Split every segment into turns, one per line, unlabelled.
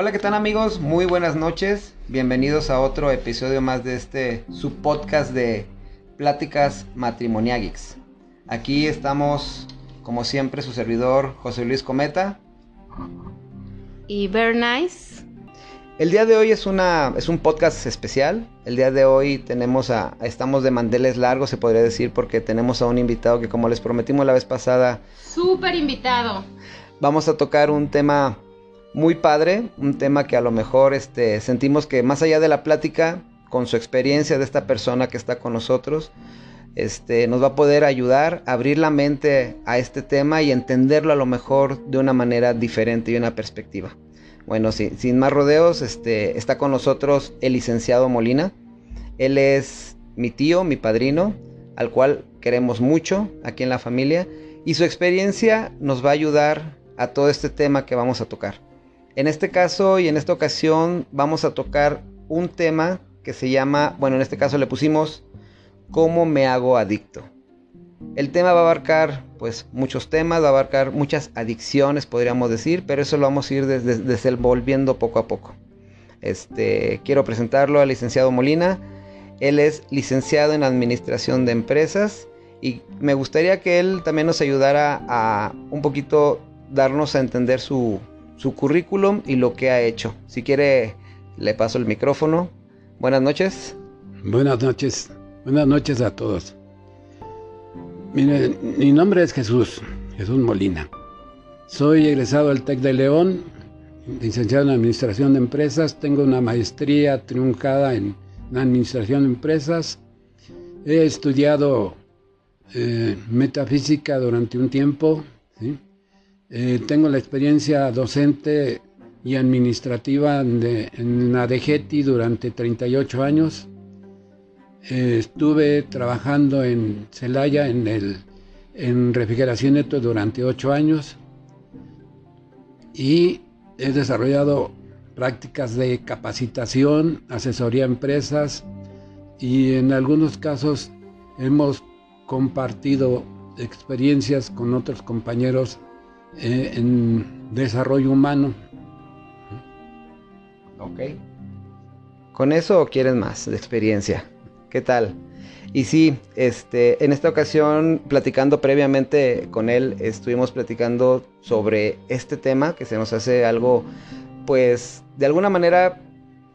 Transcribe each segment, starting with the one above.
Hola, ¿qué tal amigos? Muy buenas noches. Bienvenidos a otro episodio más de este su podcast de Pláticas Matrimoniagix. Aquí estamos, como siempre, su servidor José Luis Cometa.
Y Bernice.
El día de hoy es, una, es un podcast especial. El día de hoy tenemos a, estamos de mandeles largos, se podría decir, porque tenemos a un invitado que, como les prometimos la vez pasada,
Súper invitado.
vamos a tocar un tema muy padre, un tema que a lo mejor este, sentimos que más allá de la plática, con su experiencia de esta persona que está con nosotros, este, nos va a poder ayudar a abrir la mente a este tema y entenderlo a lo mejor de una manera diferente y una perspectiva. Bueno, sin, más rodeos, este, está con nosotros el licenciado Molina. Él es mi tío, mi padrino, al cual queremos mucho aquí en la familia y su experiencia nos va a ayudar a todo este tema que vamos a tocar. En este caso y en esta ocasión vamos a tocar un tema que se llama, bueno, en este caso le pusimos ¿Cómo me hago adicto? El tema va a abarcar pues muchos temas, va a abarcar muchas adicciones, podríamos decir, pero eso lo vamos a ir des- des- desenvolviendo poco a poco. Este, quiero presentarlo al licenciado Molina. Él es licenciado en Administración de Empresas y me gustaría que él también nos ayudara a un poquito darnos a entender su, su currículum y lo que ha hecho. Si quiere, le paso el micrófono. Buenas noches.
Buenas noches, buenas noches a todos. Mire, mi nombre es Jesús, Jesús Molina. Soy egresado del TEC de León, licenciado en Administración de Empresas, tengo una maestría triunfada en Administración de Empresas. He estudiado eh, metafísica durante un tiempo. ¿sí? Eh, tengo la experiencia docente y administrativa de- en la DGETI durante 38 años. Eh, estuve trabajando en Celaya en, el, en refrigeración neto durante 8 años y he desarrollado prácticas de capacitación, asesoría a empresas y en algunos casos hemos compartido experiencias con otros compañeros eh, en desarrollo humano.
Ok. ¿Con eso o quieres más de experiencia? ¿Qué tal? Y sí, este, en esta ocasión, platicando previamente con él, estuvimos platicando sobre este tema que se nos hace algo, pues, de alguna manera,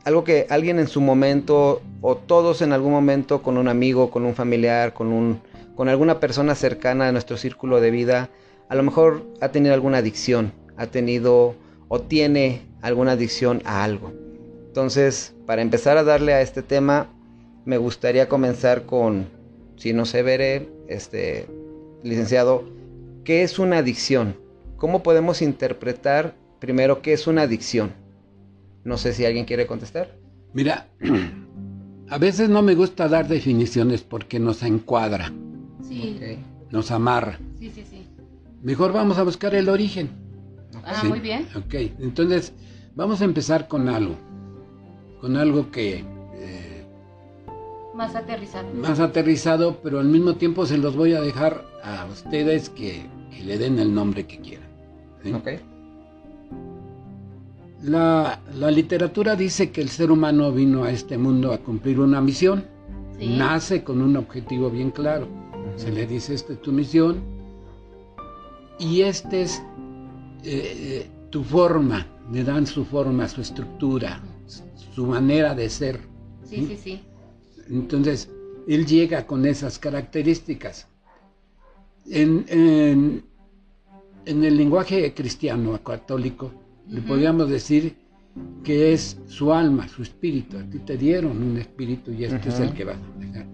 algo que alguien en su momento, o todos en algún momento, con un amigo, con un familiar, con un, con alguna persona cercana a nuestro círculo de vida, a lo mejor ha tenido alguna adicción, ha tenido o tiene alguna adicción a algo. Entonces, para empezar a darle a este tema, me gustaría comenzar con, si no se veré, este, licenciado, ¿qué es una adicción? ¿Cómo podemos interpretar primero qué es una adicción? No sé si alguien quiere contestar.
Mira, a veces no me gusta dar definiciones porque nos encuadra,
Sí,
nos amarra.
sí, sí, sí.
Mejor vamos a buscar el origen.
Ah,
¿sí?
muy bien.
Ok, entonces vamos a empezar con algo, con algo que eh,
Más aterrizado.
más aterrizado, pero al mismo tiempo se los voy a dejar a ustedes que, que le den el nombre que quieran. ¿sí?
Ok.
La, la literatura dice que el ser humano vino a este mundo a cumplir una misión.
Sí.
Nace con un objetivo bien claro. Se le dice, esta es tu misión. Y esta es eh, eh, tu forma, le dan su forma, su estructura, su manera de ser.
Sí, sí, sí.
Entonces, él llega con esas características. En, en- en el lenguaje cristiano, católico, le podríamos decir que es su alma, su espíritu. A ti te dieron un espíritu y este es el que vas a dejar.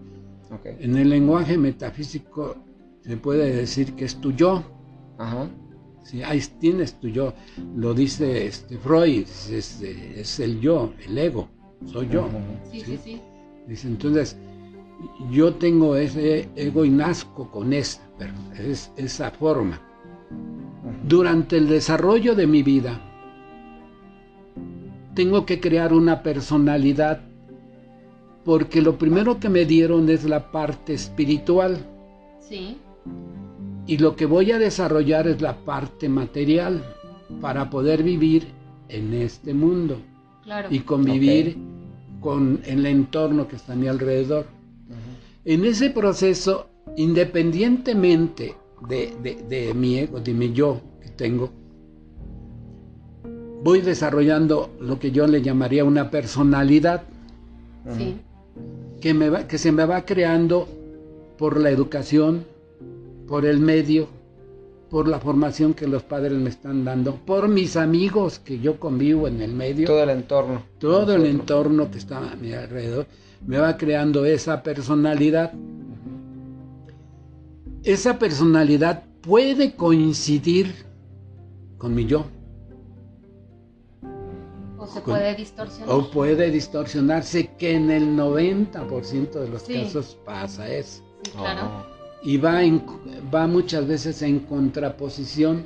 En el lenguaje metafísico se puede decir que es tu yo.
Ajá.
Sí, ahí tienes tu yo. Lo dice este Freud, es, es- es el yo, el ego, soy yo.
Sí, sí, sí.
Dice, entonces, yo tengo ese ego y nazco con esa, pero es, esa forma. Durante el desarrollo de mi vida, tengo que crear una personalidad, porque lo primero que me dieron es la parte espiritual
Sí.
Y lo que voy a desarrollar es la parte material para poder vivir en este mundo
Claro.
y convivir con el entorno que está a mi alrededor. En ese proceso, independientemente de, de- de mi ego, de mi yo que tengo, voy desarrollando lo que yo le llamaría una personalidad
Sí.
que, me va- que se me va creando por la educación, por el medio, por la formación que los padres me están dando, por mis amigos que yo convivo en el medio.
Todo el entorno.
Todo el entorno que está a mi alrededor me va creando esa personalidad. Esa personalidad puede coincidir con mi yo
O se
Con-
puede distorsionar.
o puede distorsionarse que en el 90% de los
Sí.
casos pasa eso.
Sí, claro.
Oh.
Y va, en- va muchas veces en contraposición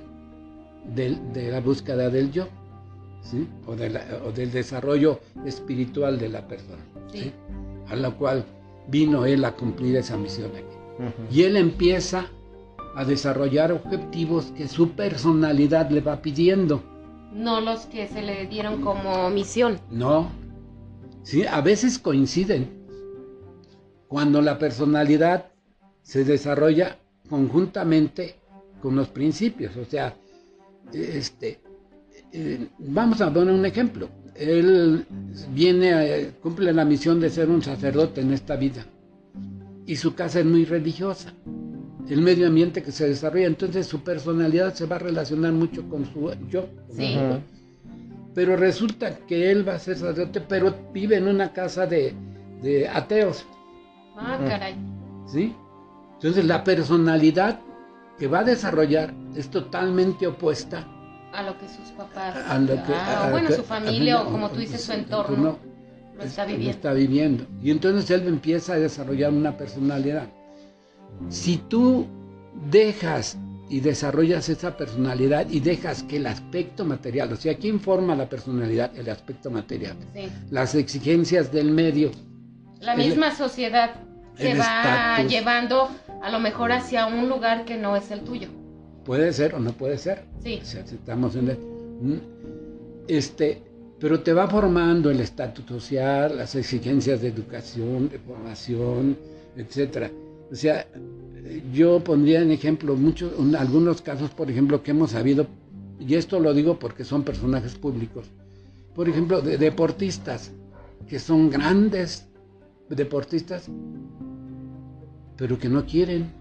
del- de la búsqueda del yo, ¿sí? o, de la- o del desarrollo espiritual de la persona,
Sí.
¿sí? a la cual vino él a cumplir esa misión aquí. Y él empieza a desarrollar objetivos que su personalidad le va pidiendo.
No los que se le dieron como misión.
No, sí, a veces coinciden. Cuando la personalidad se desarrolla conjuntamente con los principios, o sea, este, eh, vamos a poner un ejemplo. Él viene, a- cumple la misión de ser un sacerdote en esta vida y su casa es muy religiosa. El medio ambiente que se desarrolla, entonces su personalidad se va a relacionar mucho con su yo.
Sí.
Pero resulta que él va a ser sacerdote, pero vive en una casa de, de ateos,
Ah, caray.
¿sí? Entonces la personalidad que va a desarrollar es totalmente opuesta
A lo que sus papás.
a lo que...
Ah,
a-
bueno,
que-
su familia o como tú dices, su entorno.
no,
Lo está
es-
viviendo.
está viviendo. Y entonces él empieza a desarrollar una personalidad. Si tú dejas y desarrollas esa personalidad y dejas que el aspecto material, o sea, ¿quién forma la personalidad? El aspecto material.
Sí.
Las exigencias del medio,
La
El-
misma sociedad
el
va
estatus.
llevando a lo mejor hacia un lugar que no es el tuyo.
puede ser o no puede ser.
Sí.
O sea, estamos en el- ¿Mm? este, pero te va formando el estatus social, las exigencias de educación, de formación, etcétera. O sea, yo pondría en ejemplo muchos, un- algunos casos, por ejemplo, que hemos sabido, y esto lo digo porque son personajes públicos, por ejemplo, de deportistas, que son grandes deportistas, pero que no quieren,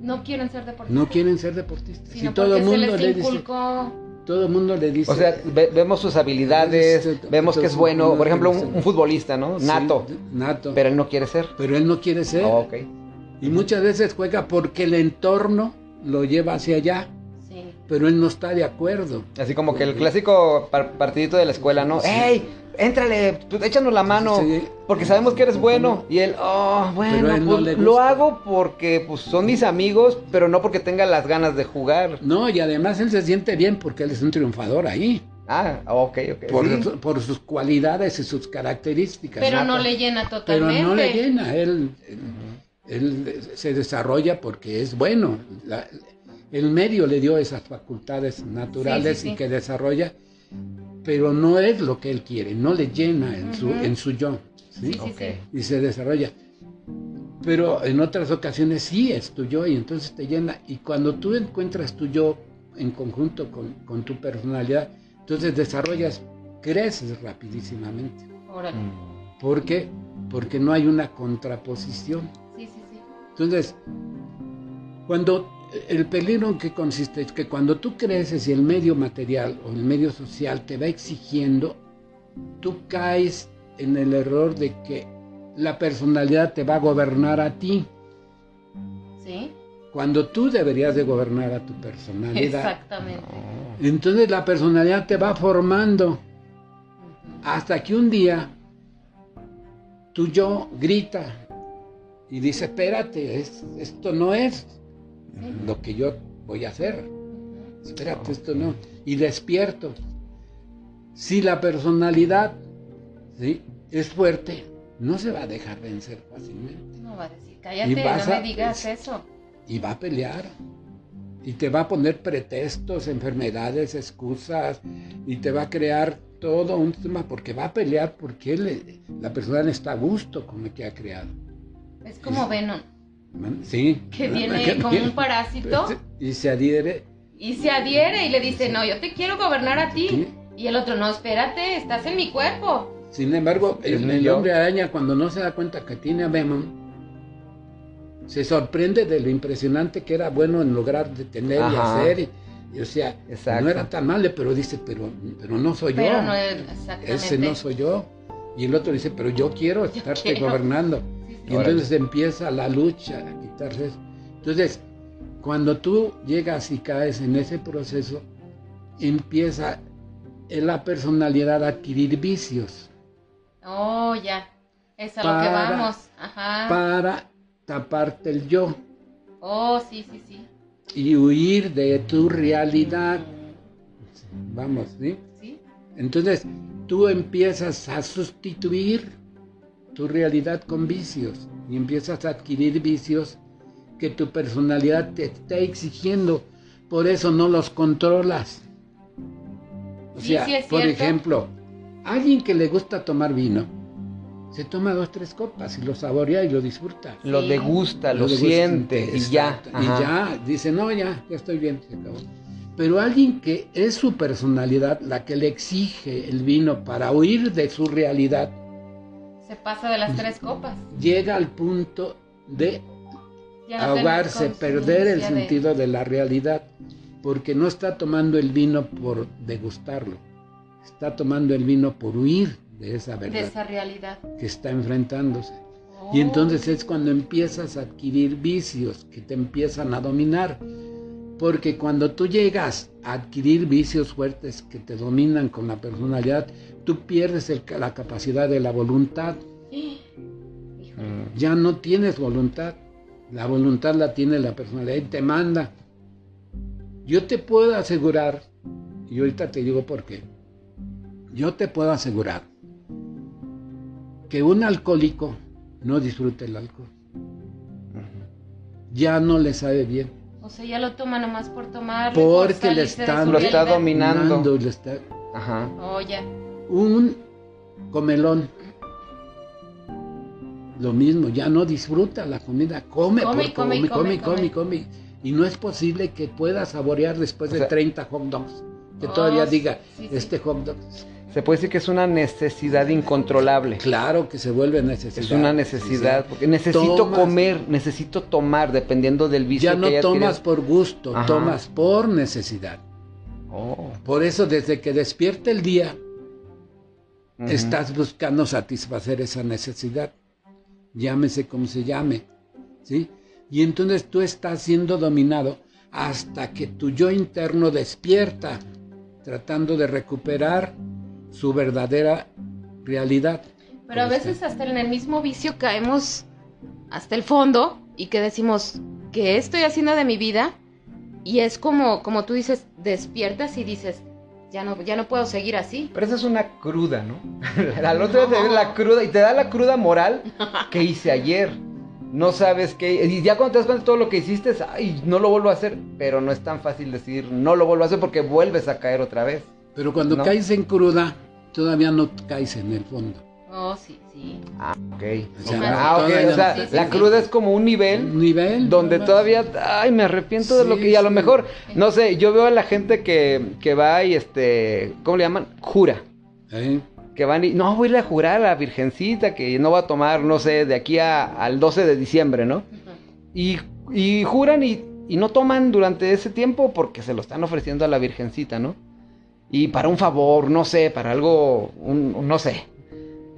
No quieren ser deportistas.
no quieren ser deportistas.
Sino
y todo el
se
mundo
les
le dice,
inculcó.
todo el mundo le dice,
O sea, ve- vemos sus habilidades,
Este,
vemos que es
entonces,
bueno. Por ejemplo, un, futbolista, ¿no?
sí,
Nato.
nato,
Pero él no quiere ser.
pero él no quiere ser.
Oh, ok.
Y muchas veces juega porque el entorno lo lleva hacia allá,
Sí.
pero él no está de acuerdo.
Así como que el clásico par- partidito de la escuela, ¿no?
Sí.
¡Ey! Éntrale, tú, échanos la mano.
Sí.
Porque sabemos que eres bueno. Y él, oh, bueno,
Pero él no
pues, lo hago porque pues, son mis amigos, pero no porque tenga las ganas de jugar.
No, y además él se siente bien porque él es un triunfador ahí,
Ah, ok, ok.
por,
sí.
su- por sus cualidades y sus características.
Pero no le llena
Pero
totalmente.
no le llena, él, él, él se desarrolla porque es bueno. La- el medio le dio esas facultades naturales
Sí, sí, sí.
y que desarrolla, pero no es lo que él quiere, no le llena en su,
Ujú.
en su yo. ¿sí?
Sí, sí,
Ok.
sí.
y se desarrolla. Pero en otras ocasiones sí es tu yo y entonces te llena. Y cuando tú encuentras tu yo en conjunto con, con tu personalidad, entonces desarrollas, creces rapidísimamente.
Órale.
Mm.
¿Por qué? Porque no hay una contraposición.
Sí, sí, sí.
Entonces, cuando el peligro en que consiste es que cuando tú creces y el medio material o el medio social te va exigiendo, tú caes en el error de que la personalidad te va a gobernar a ti,
Sí.
cuando tú deberías de gobernar a tu personalidad.
Exactamente.
Entonces la personalidad te va formando hasta que un día tu yo grita y dice, espérate, es- esto no es. Lo que yo voy a hacer. Espérate, esto no. Y despierto. Si la personalidad ¿sí? es fuerte, no se va a dejar vencer fácilmente.
No va a decir, cállate, no
a-
me digas eso.
Y va a pelear. y te va a poner pretextos, enfermedades, excusas y te va a crear todo un tema porque va a pelear porque él, la persona está a gusto con lo que ha creado.
Es como Venom.
Sí.
Que viene como un parásito.
Y se adhiere.
Y se adhiere y le dice, no, yo te quiero gobernar a ti. Y el otro, no, espérate, estás en mi cuerpo.
Sin embargo, el, hombre araña cuando no se da cuenta que tiene a Venom, se sorprende de lo impresionante que era bueno en lograr detener y hacer. Y, o sea, no era tan malo, pero dice, pero, pero no soy
pero
yo.
No.
Ese no soy yo. Y el otro dice, pero yo quiero estarte gobernando. Y entonces empieza la lucha a quitarse eso. Entonces, cuando tú llegas y caes en ese proceso, empieza en la personalidad a adquirir vicios.
Oh, ya. Es a lo que vamos. Ajá.
Para taparte el yo.
Oh, sí, sí, sí.
Y huir de tu realidad. Vamos, ¿sí?
Sí.
Entonces, tú empiezas a sustituir tu realidad con vicios y empiezas a adquirir vicios que tu personalidad te está exigiendo. Por eso no los controlas. O sea, por ejemplo, alguien que le gusta tomar vino, se toma dos, tres copas y lo saborea y lo disfruta.
Lo degusta, lo, siente y ya.
Y ya, dice, no, ya, ya estoy bien, se acabó. Pero alguien que es su personalidad la que le exige el vino para huir de su realidad.
Se pasa de las tres copas.
Llega al punto de ahogarse, perder el sentido de la realidad porque no está tomando el vino por degustarlo, está tomando el vino por huir de esa verdad.
De esa realidad.
Que está enfrentándose. Y entonces es cuando empiezas a adquirir vicios que te empiezan a dominar. Porque cuando tú llegas a adquirir vicios fuertes que te dominan con la personalidad, tú pierdes la capacidad de la voluntad. Ya no tienes voluntad. La voluntad la tiene la personalidad y te manda. Yo te puedo asegurar, y ahorita te digo por qué, yo te puedo asegurar que un alcohólico no disfruta el alcohol. Ya no le sabe bien.
O sea, ya lo toma nomás por tomar.
Porque le está,
lo está dominando.
Le está...
Ajá.
Oh, ya.
Un comelón. Lo mismo, ya no disfruta la comida, come, come, por, come, come, come, come, come, y no es posible que pueda saborear después de 30 hot dogs. Que todavía oh, diga, este hot dog.
Se puede decir que es una necesidad incontrolable.
Claro que se vuelve necesidad.
Es una necesidad, porque necesito comer, necesito tomar, dependiendo del vicio.
Ya no tomas por gusto, tomas por necesidad. Oh. Por eso, desde que despierte el día, estás buscando satisfacer esa necesidad. Llámese como se llame. ¿Sí? Y entonces tú estás siendo dominado hasta que tu yo interno despierta, tratando de recuperar su verdadera realidad.
Pero a veces hasta en el mismo vicio caemos hasta el fondo y que decimos, ¿qué estoy haciendo de mi vida? Y es como, como tú dices, despiertas y dices, ya no, ya no puedo seguir así.
Pero esa es una cruda, ¿no? Al otro día te la cruda y te da la cruda moral que hice ayer no sabes qué, y ya cuando te das cuenta de todo lo que hiciste, ay, no lo vuelvo a hacer, pero no es tan fácil decir, no lo vuelvo a hacer porque vuelves a caer otra vez.
Pero cuando caes en cruda, todavía no caes en el fondo.
Oh, sí, sí.
Ah, ok. O sea, ah, o sea la cruda es como un nivel.
Un nivel.
Donde todavía, ay, me arrepiento de lo que... Y a lo mejor, no sé, yo veo a la gente que, que va y este, ¿cómo le llaman? Jura. ¿Eh? que van y no voy a ir a jurar a la Virgencita que no va a tomar, no sé, de aquí al 12 de diciembre, ¿no? y, y, juran y, y, no toman durante ese tiempo porque se lo están ofreciendo a la Virgencita, ¿no? Y para un favor, no sé, para algo, un, no sé.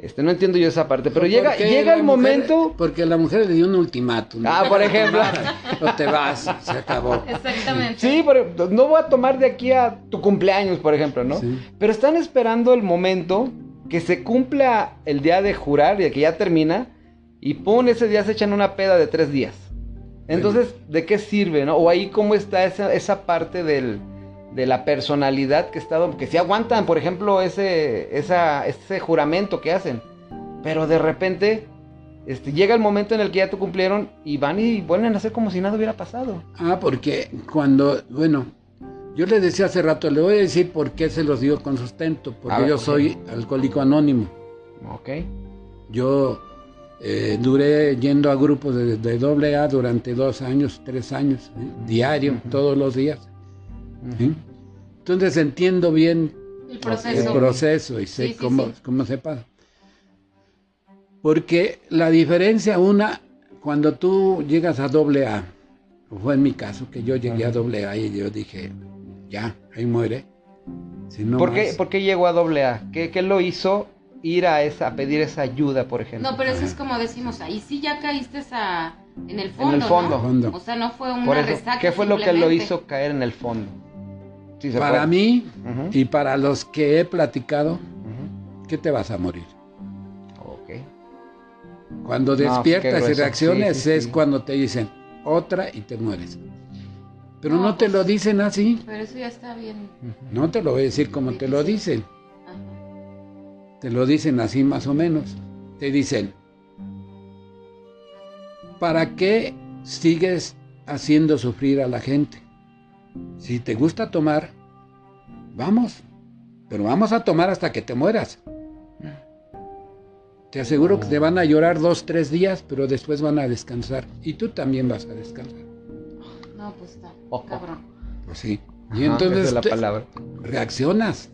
Este, no entiendo yo esa parte, pero llega, llega el momento.
Porque la mujer le dio un ultimátum.
Ah, por ejemplo.
o te vas, se acabó.
Exactamente.
Sí, pero no voy a tomar de aquí a tu cumpleaños, por ejemplo, ¿no? Pero están esperando el momento que se cumpla el día de jurar, y que ya termina, y pum, ese día se echan una peda de tres días. Entonces, ¿de qué sirve, no? O ahí cómo está esa, esa parte del, de la personalidad que está, que si aguantan, por ejemplo, ese, esa, ese juramento que hacen, pero de repente este, llega el momento en el que ya te cumplieron y van y vuelven a hacer como si nada hubiera pasado.
Ah, porque cuando, bueno, yo le decía hace rato, le voy a decir por qué se los digo con sustento, porque
ver,
yo soy alcohólico anónimo.
Ok.
Yo eh, duré yendo a grupos de, doble A durante dos años, tres años, ¿eh? diario, todos los días. ¿sí? Entonces entiendo bien
El
el
proceso.
y sé
Sí, sí,
cómo,
sí.
cómo se pasa. Porque la diferencia, una, cuando tú llegas a doble A, o fue en mi caso que yo llegué a doble A y yo dije, ya, ahí muere. Si no
¿Por, qué, por qué llegó a doble A? ¿Qué, qué lo hizo ir a, esa, a pedir esa ayuda, por ejemplo?
No, pero eso es como decimos, ahí sí ya caíste a, en el fondo.
En el fondo.
¿no?
Fondo.
O sea, no fue una
Por eso,
resaca.
¿Qué fue lo que lo hizo caer en el fondo? Sí, se
Para
puede.
mí y para los que he platicado,
ujú.
que te vas a morir.
Ok.
Cuando
No,
despiertas y reacciones
Sí, sí,
es
sí.
cuando te dicen otra y te mueres. Pero no,
No,
te
pues-
lo dicen así.
Pero eso ya está bien.
No te lo voy a decir como te lo dicen.
Ajá.
Te lo dicen así más o menos. Te dicen, ¿para qué sigues haciendo sufrir a la gente? Si te gusta tomar, vamos. Pero vamos a tomar hasta que te mueras. Te aseguro que te van a llorar dos, tres días, pero después van a descansar. Y tú también vas a descansar.
No, pues está.
Ojo.
Cabrón.
Pues sí.
Ajá,
Y entonces
es la palabra.
reaccionas.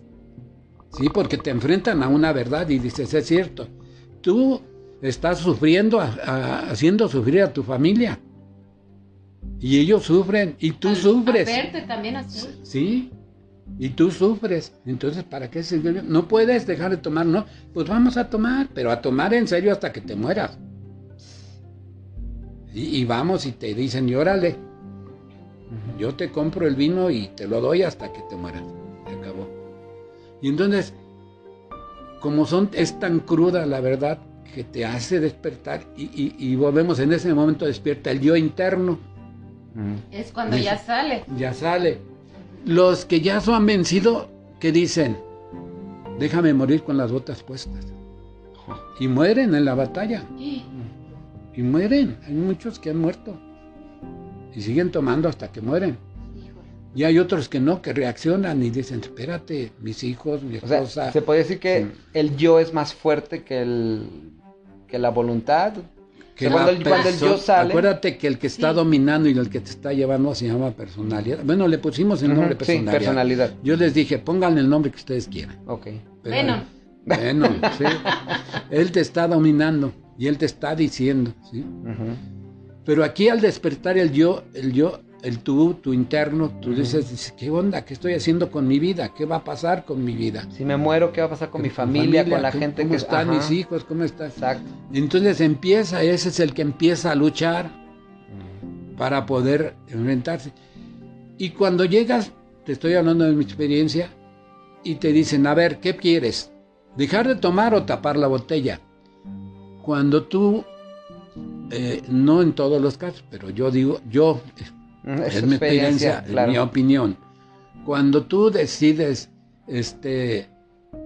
Sí, porque te enfrentan a una verdad y dices, es cierto, tú estás sufriendo, a- a- haciendo sufrir a tu familia. Y ellos sufren y tú
Al-
sufres.
verte también así.
Sí, y tú sufres. Entonces, ¿para qué sirve? No puedes dejar de tomar, ¿no? Pues vamos a tomar, pero a tomar en serio hasta que te mueras. Y, y vamos y te dicen, y órale, yo te compro el vino y te lo doy hasta que te mueras. Se acabó. Y entonces, como son, es tan cruda la verdad que te hace despertar y, y- y volvemos en ese momento despierta el yo interno,
Es cuando
Dice-
ya sale.
ya sale. Los que ya son vencido, que dicen, déjame morir con las botas puestas. Y mueren en la batalla. Y mueren. Hay muchos que han muerto. Y siguen tomando hasta que mueren. Y hay otros que no, que reaccionan y dicen, espérate, mis hijos, mi
O sea,
esposa.
se puede decir que
Sí.
el yo es más fuerte que el que la voluntad.
Que
cuando el- cuando el yo sale-
Acuérdate que el que está
Sí.
dominando y el que te está llevando se llama personalidad. Bueno, le pusimos el nombre
sí,
personalidad.
personalidad.
Yo les dije, pónganle el nombre que ustedes quieran.
Ok.
Pero-
Venom.
Venom, sí. Él te está dominando y él te está diciendo, ¿sí? Pero aquí al despertar el yo, el yo, el tú, tu interno, tú dices, dices, ¿qué onda? ¿Qué estoy haciendo con mi vida? ¿Qué va a pasar con mi vida?
Si me muero, ¿qué va a pasar con mi
tu
familia, con la
¿Cómo-
gente
¿Cómo
que
están
Ajá.
mis hijos? ¿Cómo están?
Exacto.
Entonces empieza, ese es el que empieza a luchar para poder enfrentarse. Y cuando llegas, te estoy hablando de mi experiencia, y te dicen, a ver, ¿qué quieres? ¿Dejar de tomar o tapar la botella? Cuando tú, eh, no en todos los casos, pero yo digo, yo, Es mi experiencia,
claro.
mi opinión. Cuando tú decides este,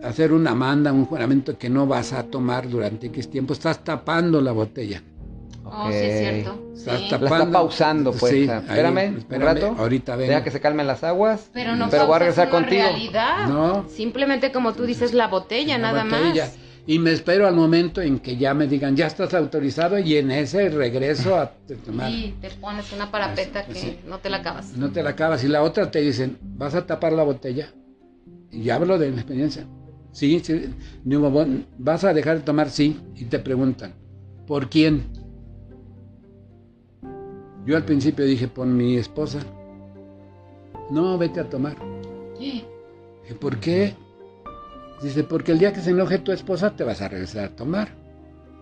hacer una manda, un juramento que no vas a tomar durante X tiempo, estás tapando la botella.
Oh, sí, es cierto.
Estás
Sí.
La
tapando-
está pausando, pues.
Sí, ahí,
espérame,
espérame,
un rato.
ahorita vengo.
Deja que se calmen las aguas.
Pero no
pero voy a regresar
una
contigo.
realidad.
No.
Simplemente como tú dices, la botella,
La
nada
botella.
más.
Y me espero al momento en que ya me digan, ya estás autorizado y en ese regreso a tomar.
Y te pones una parapeta
Así,
que
sí.
no te la acabas.
No te la acabas. Y la otra te dicen, ¿vas a tapar la botella? Y hablo de mi experiencia. Sí, sí. Digo, "Bueno, ¿vas a dejar de tomar? Sí. Y te preguntan, ¿por quién? Yo al principio dije, por mi esposa. No, vete a tomar. Dije, ¿por qué? Dice, porque el día que se enoje tu esposa te vas a regresar a tomar.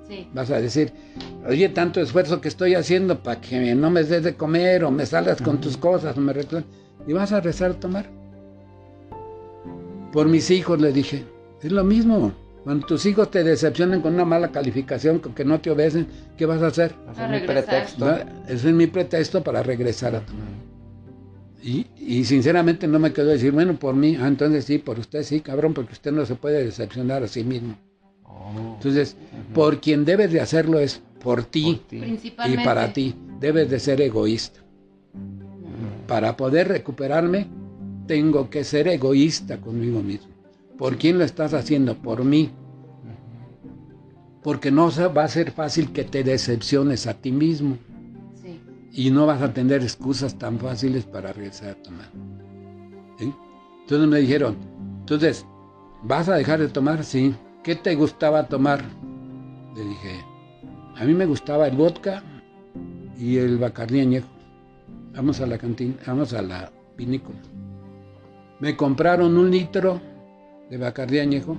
Sí.
Vas a decir, oye, tanto esfuerzo que estoy haciendo para que no me des de comer o me salgas con tus cosas o me reclames. Y vas a regresar a tomar. Por mis hijos le dije, es lo mismo. Cuando tus hijos te decepcionan con una mala calificación, con que no te obedecen, ¿qué vas a hacer?
A
es mi pretexto.
¿No? Ese es mi pretexto para regresar a tomar. Y, y sinceramente no me quedo decir, bueno, por mí, ah, entonces sí, por usted sí, cabrón, porque usted no se puede decepcionar a sí mismo.
Oh.
Entonces, por quien debes de hacerlo es por ti,
Por ti.
y para ti. Debes de ser egoísta. Para poder recuperarme, tengo que ser egoísta conmigo mismo. ¿Por quién lo estás haciendo? Por mí. Porque no va a ser fácil que te decepciones a ti mismo. Y no vas a tener excusas tan fáciles para regresar a tomar. ¿Sí? Entonces me dijeron, entonces, ¿vas a dejar de tomar? Sí. ¿Qué te gustaba tomar? Le dije, a mí me gustaba el vodka y el bacardí añejo. Vamos a la cantina, vamos a la vinícola. Me compraron un litro de bacardí añejo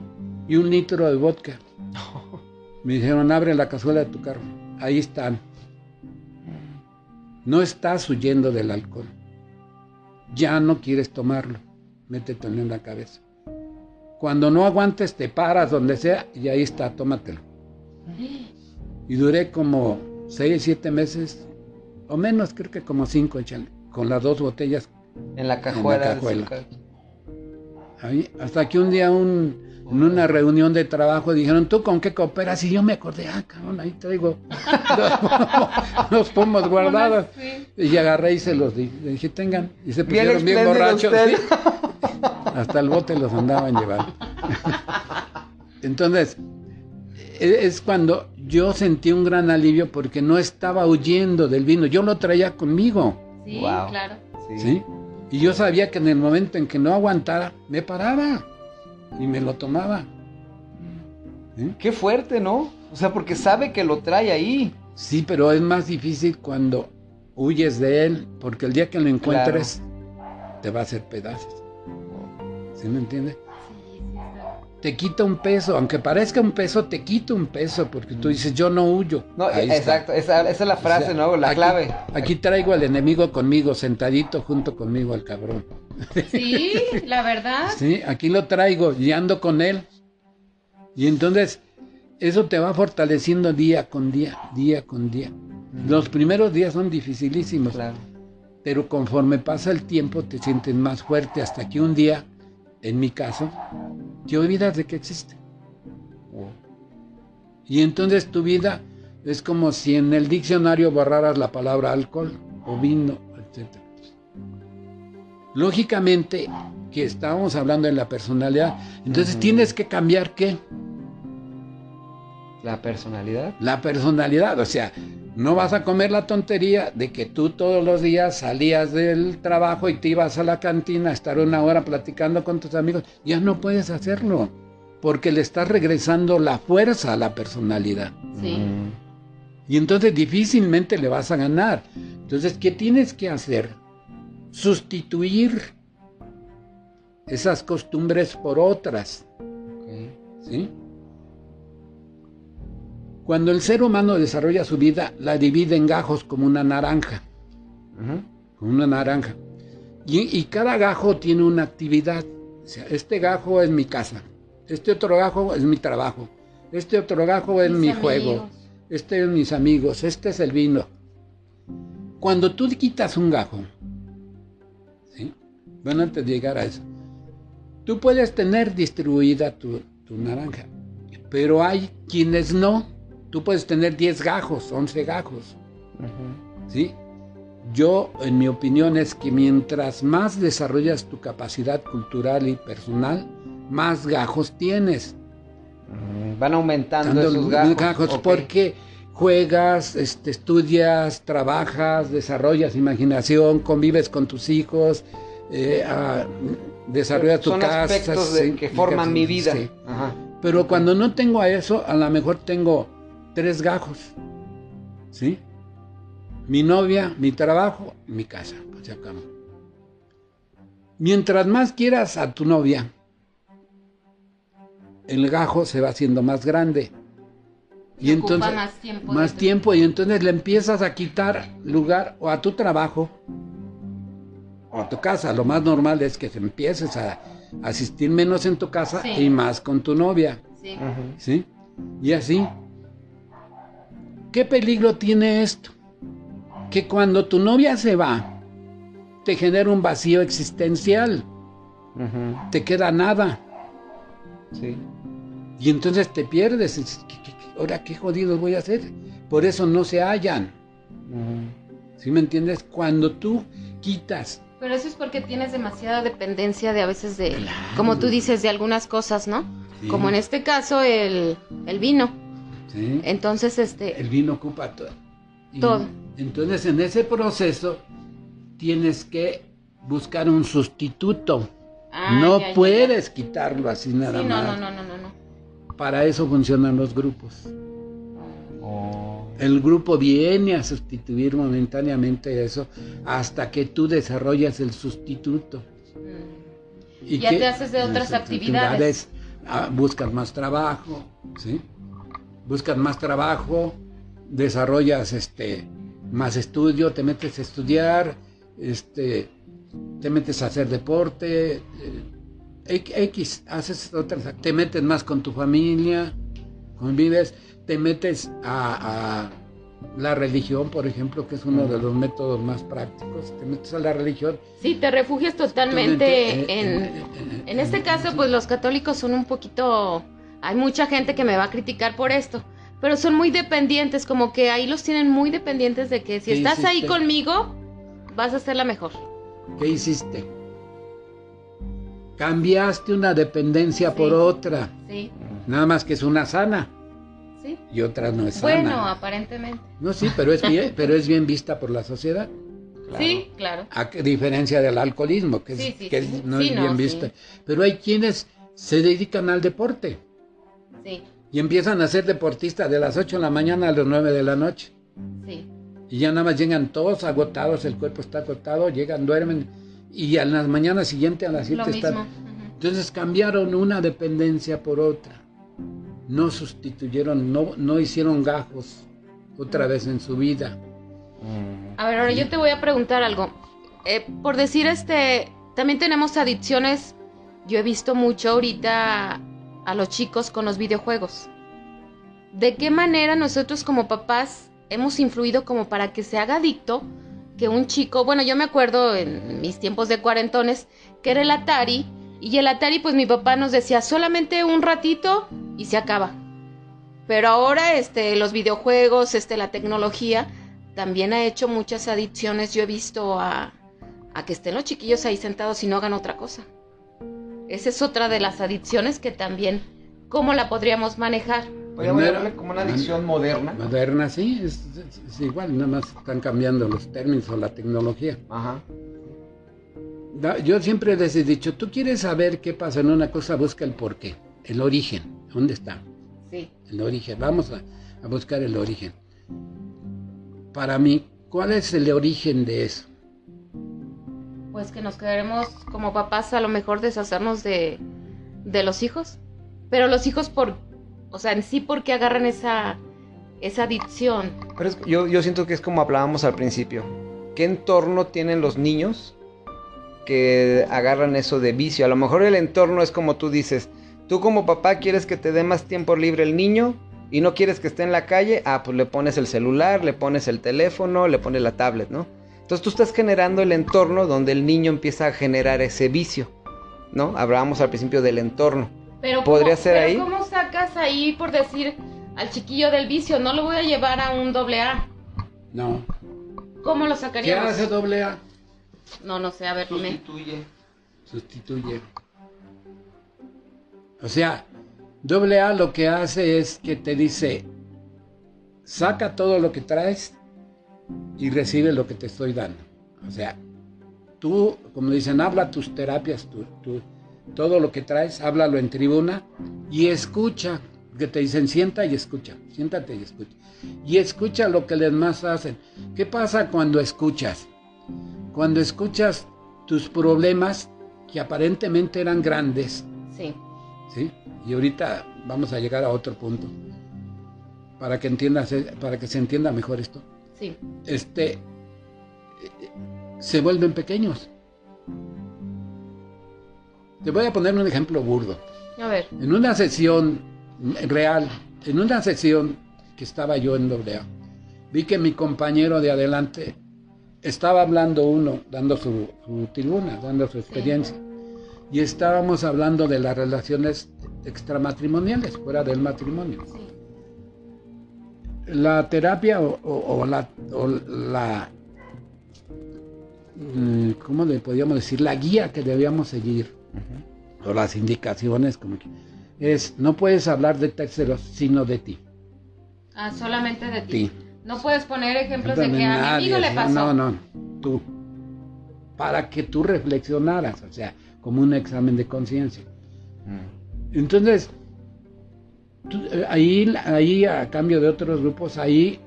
y un litro de vodka. Me dijeron, abre la cazuela de tu carro. Ahí están. No estás huyendo del alcohol. Ya no quieres tomarlo. Métetelo en la cabeza. Cuando no aguantes, te paras donde sea y ahí está, tómatelo. Y duré como seis, siete meses, o menos, creo que como cinco, échale, con las dos botellas.
En la cajuela.
Ahí, hasta que un día un, en una reunión de trabajo dijeron, ¿tú con qué cooperas? Y yo me acordé, ah, cabrón, ahí traigo los pomos guardados.
Sí.
Y agarré y se los di. Le dije, tengan. Y se
Bien
pusieron bien, borrachos. sí. Hasta el bote los andaban llevando. Entonces, e- es cuando yo sentí un gran alivio porque no estaba huyendo del vino. Yo lo traía conmigo.
Sí,
Wow.
claro.
¿sí? Y yo sabía que en el momento en que no aguantara, me paraba y me lo tomaba. ¿Sí?
Qué fuerte, ¿no? O sea, porque sabe que lo trae ahí.
Sí, pero es más difícil cuando huyes de él, porque el día que lo encuentres te va a hacer pedazos. ¿Sí me entiendes?
Sí, sí.
Te quita un peso, aunque parezca un peso, te quita un peso, porque tú dices, yo no huyo.
No,
Ahí
exacto, esa, esa es la frase,
O sea,
¿no? La
aquí-
clave.
Aquí traigo al enemigo conmigo, sentadito junto conmigo al cabrón.
Sí, la verdad.
Sí, aquí lo traigo y ando con él. Y entonces eso te va fortaleciendo día con día, día con día. Los primeros días son dificilísimos,
Claro.
pero conforme pasa el tiempo te sientes más fuerte hasta que un día, en mi caso, te olvidas de que existe. Y entonces tu vida es como si en el diccionario borraras la palabra alcohol o vino, etc. Lógicamente que estábamos hablando de la personalidad, entonces tienes que cambiar qué?
La personalidad.
La personalidad, o sea, no vas a comer la tontería de que tú todos los días salías del trabajo y te ibas a la cantina a estar una hora platicando con tus amigos, ya no puedes hacerlo, porque le estás regresando la fuerza a la personalidad.
Sí.
Y entonces difícilmente le vas a ganar. Entonces, ¿qué tienes que hacer? Sustituir esas costumbres por otras. ¿sí? Cuando el ser humano desarrolla su vida, la divide en gajos como una naranja. Como una naranja. Y, y cada gajo tiene una actividad. O sea, este gajo es mi casa. Este otro gajo es mi trabajo. Este otro gajo es
Mis
mi
amigos.
juego. Este es mis amigos, este es el vino. Cuando tú quitas un gajo. Bueno, antes de llegar a eso, tú puedes tener distribuida tu, tu naranja, pero hay quienes no. Tú puedes tener 10 gajos, 11 gajos. ¿sí? Yo, en mi opinión, es que mientras más desarrollas tu capacidad cultural y personal, más gajos tienes.
Mm, Van aumentando
Dando
esos
gajos, porque juegas, este, estudias, trabajas, desarrollas imaginación, convives con tus hijos, eh, ah, desarrollas tu
Son
casa.
aspectos de-
sí,
que forman mi vida.
sí.
Ajá.
Pero cuando no tengo a eso, a lo mejor tengo tres gajos, ¿sí? Mi novia, mi trabajo, mi casa, pues se acabó. Mientras más quieras a tu novia, el gajo se va haciendo más grande. Y entonces
más tiempo.
más tiempo y entonces le empiezas a quitar lugar o a tu trabajo o a tu casa. Lo más normal es que te empieces a asistir menos en tu casa
Sí.
y más con tu novia,
Sí.
Y así. ¿Qué peligro tiene esto? Que cuando tu novia se va, te genera un vacío existencial, te queda nada
Sí.
y entonces te pierdes. Dices, ¿Qué, qué- qué- ahora qué jodidos voy a hacer. Por eso no se hallan. ¿Sí me entiendes? Cuando tú quitas.
Pero eso es porque tienes demasiada dependencia de a veces de, como tú dices, de algunas cosas, ¿no? Como en este caso el, el vino.
¿sí?
Entonces, este...
El vino ocupa todo. Y
Todo.
Entonces, en ese proceso, tienes que buscar un sustituto.
ah,
no
ya, ya, ya.
puedes quitarlo así nada
Sí, no,
más.
no, no, no, no, no.
Para eso funcionan los grupos. El grupo viene a sustituir momentáneamente eso hasta que tú desarrollas el sustituto.
Mm.
¿Y
Ya
qué?
te haces de otras actividades.
ah, buscas más trabajo, ¿sí? Buscas más trabajo, desarrollas este más estudio, te metes a estudiar, este, te metes a hacer deporte, eh, X, haces otras, te metes más con tu familia, convives, te metes a, a la religión, por ejemplo, que es uno de los métodos más prácticos, te metes a la religión.
Sí, te refugias totalmente
eh,
en...
eh,
En este
eh,
caso, pues los católicos son un poquito... Hay mucha gente que me va a criticar por esto, pero son muy dependientes, como que ahí los tienen muy dependientes de que si
¿Qué
estás ahí conmigo, vas a ser la mejor.
¿Qué hiciste? Cambiaste una dependencia
Sí.
por otra.
Sí,
Nada más que es una sana
sí.
y otra no es
Bueno,
sana.
aparentemente.
No, sí, pero es bien, pero es bien vista por la sociedad.
Sí, claro.
A diferencia del alcoholismo, que, es-
Sí, sí,
que no es bien vista. Pero hay quienes se dedican al deporte
Sí,
y empiezan a ser deportistas de las 8 de la mañana a las 9 de la noche.
sí.
Y ya nada más llegan todos agotados, el cuerpo está agotado, llegan, duermen y a las mañanas siguientes a las 7
Lo
están... Entonces cambiaron una dependencia por otra. No sustituyeron, no, no hicieron gajos otra vez en su vida.
A ver, ahora yo te voy a preguntar algo. Eh, por decir este, también tenemos adicciones. Yo he visto mucho ahorita a los chicos con los videojuegos. ¿De qué manera nosotros como papás hemos influido como para que se haga adicto? Que un chico, bueno, yo me acuerdo en mis tiempos de cuarentones, que era el Atari, y el Atari pues mi papá nos decía solamente un ratito y se acaba. Pero ahora este, los videojuegos, este, la tecnología, también ha hecho muchas adicciones. Yo he visto a, a que estén los chiquillos ahí sentados y no hagan otra cosa. Esa es otra de las adicciones que también, ¿cómo la podríamos manejar?
Podríamos llamarle como una adicción moderna.
Moderna, sí, es, es- es igual, nada más están cambiando los términos o la tecnología.
Ajá.
Yo siempre les he dicho, tú quieres saber qué pasa en una cosa, busca el porqué, el origen, ¿dónde está?
Sí,
El origen, vamos a, a buscar el origen. Para mí, ¿cuál es el origen de eso?
pues que nos queremos como papás a lo mejor deshacernos de, de los hijos. Pero los hijos por, o sea, en sí porque agarran esa, esa adicción.
Pero es- yo, yo siento que es como hablábamos al principio. ¿Qué entorno tienen los niños que agarran eso de vicio? A lo mejor el entorno es como tú dices. Tú como papá quieres que te dé más tiempo libre el niño y no quieres que esté en la calle. Ah, pues le pones el celular, le pones el teléfono, le pones la tablet, ¿no? Entonces tú estás generando el entorno donde el niño empieza a generar ese vicio, ¿no? Hablábamos al principio del entorno.
Pero
¿Podría
¿cómo-
ser
pero
ahí?
¿Cómo sacas ahí, por decir, al chiquillo del vicio? No lo voy a llevar a un doble A.
No.
¿Cómo lo
¿Qué
sacaríamos?
hace doble A?
No, no sé, a ver, dime.
Sustituye.
Sustituye. O sea, doble A lo que hace es que te dice, saca todo lo que traes y recibe lo que te estoy dando. O sea, tú, como dicen, habla tus terapias, tu- tu- todo lo que traes, háblalo en tribuna y escucha, que te dicen sienta y escucha, siéntate y escucha. Y escucha lo que los demás hacen. ¿Qué pasa cuando escuchas? Cuando escuchas tus problemas que aparentemente eran grandes,
Sí.
¿sí? Y ahorita vamos a llegar a otro punto para que entiendas, eh, para que se entienda mejor esto.
Sí.
Este eh, se vuelven pequeños. Te voy a poner un ejemplo burdo.
A ver.
En una sesión real, en una sesión que estaba yo en doble A, vi que mi compañero de adelante estaba hablando uno, dando su, su tribuna, dando su experiencia, y estábamos hablando de las relaciones extramatrimoniales, fuera del matrimonio.
Sí.
la terapia o, o- o la, o la mm, ¿cómo le podríamos decir? La guía que debíamos seguir, o las indicaciones, como que, es, no puedes hablar de terceros, sino de ti.
Ah, solamente de ti.
ti.
No puedes poner ejemplos de que a mi amigo le
sí,
pasó.
No, no, tú. Para que tú reflexionaras, o sea, como un examen de conciencia. Entonces, tú, eh, ahí, ahí a cambio de otros grupos, ahí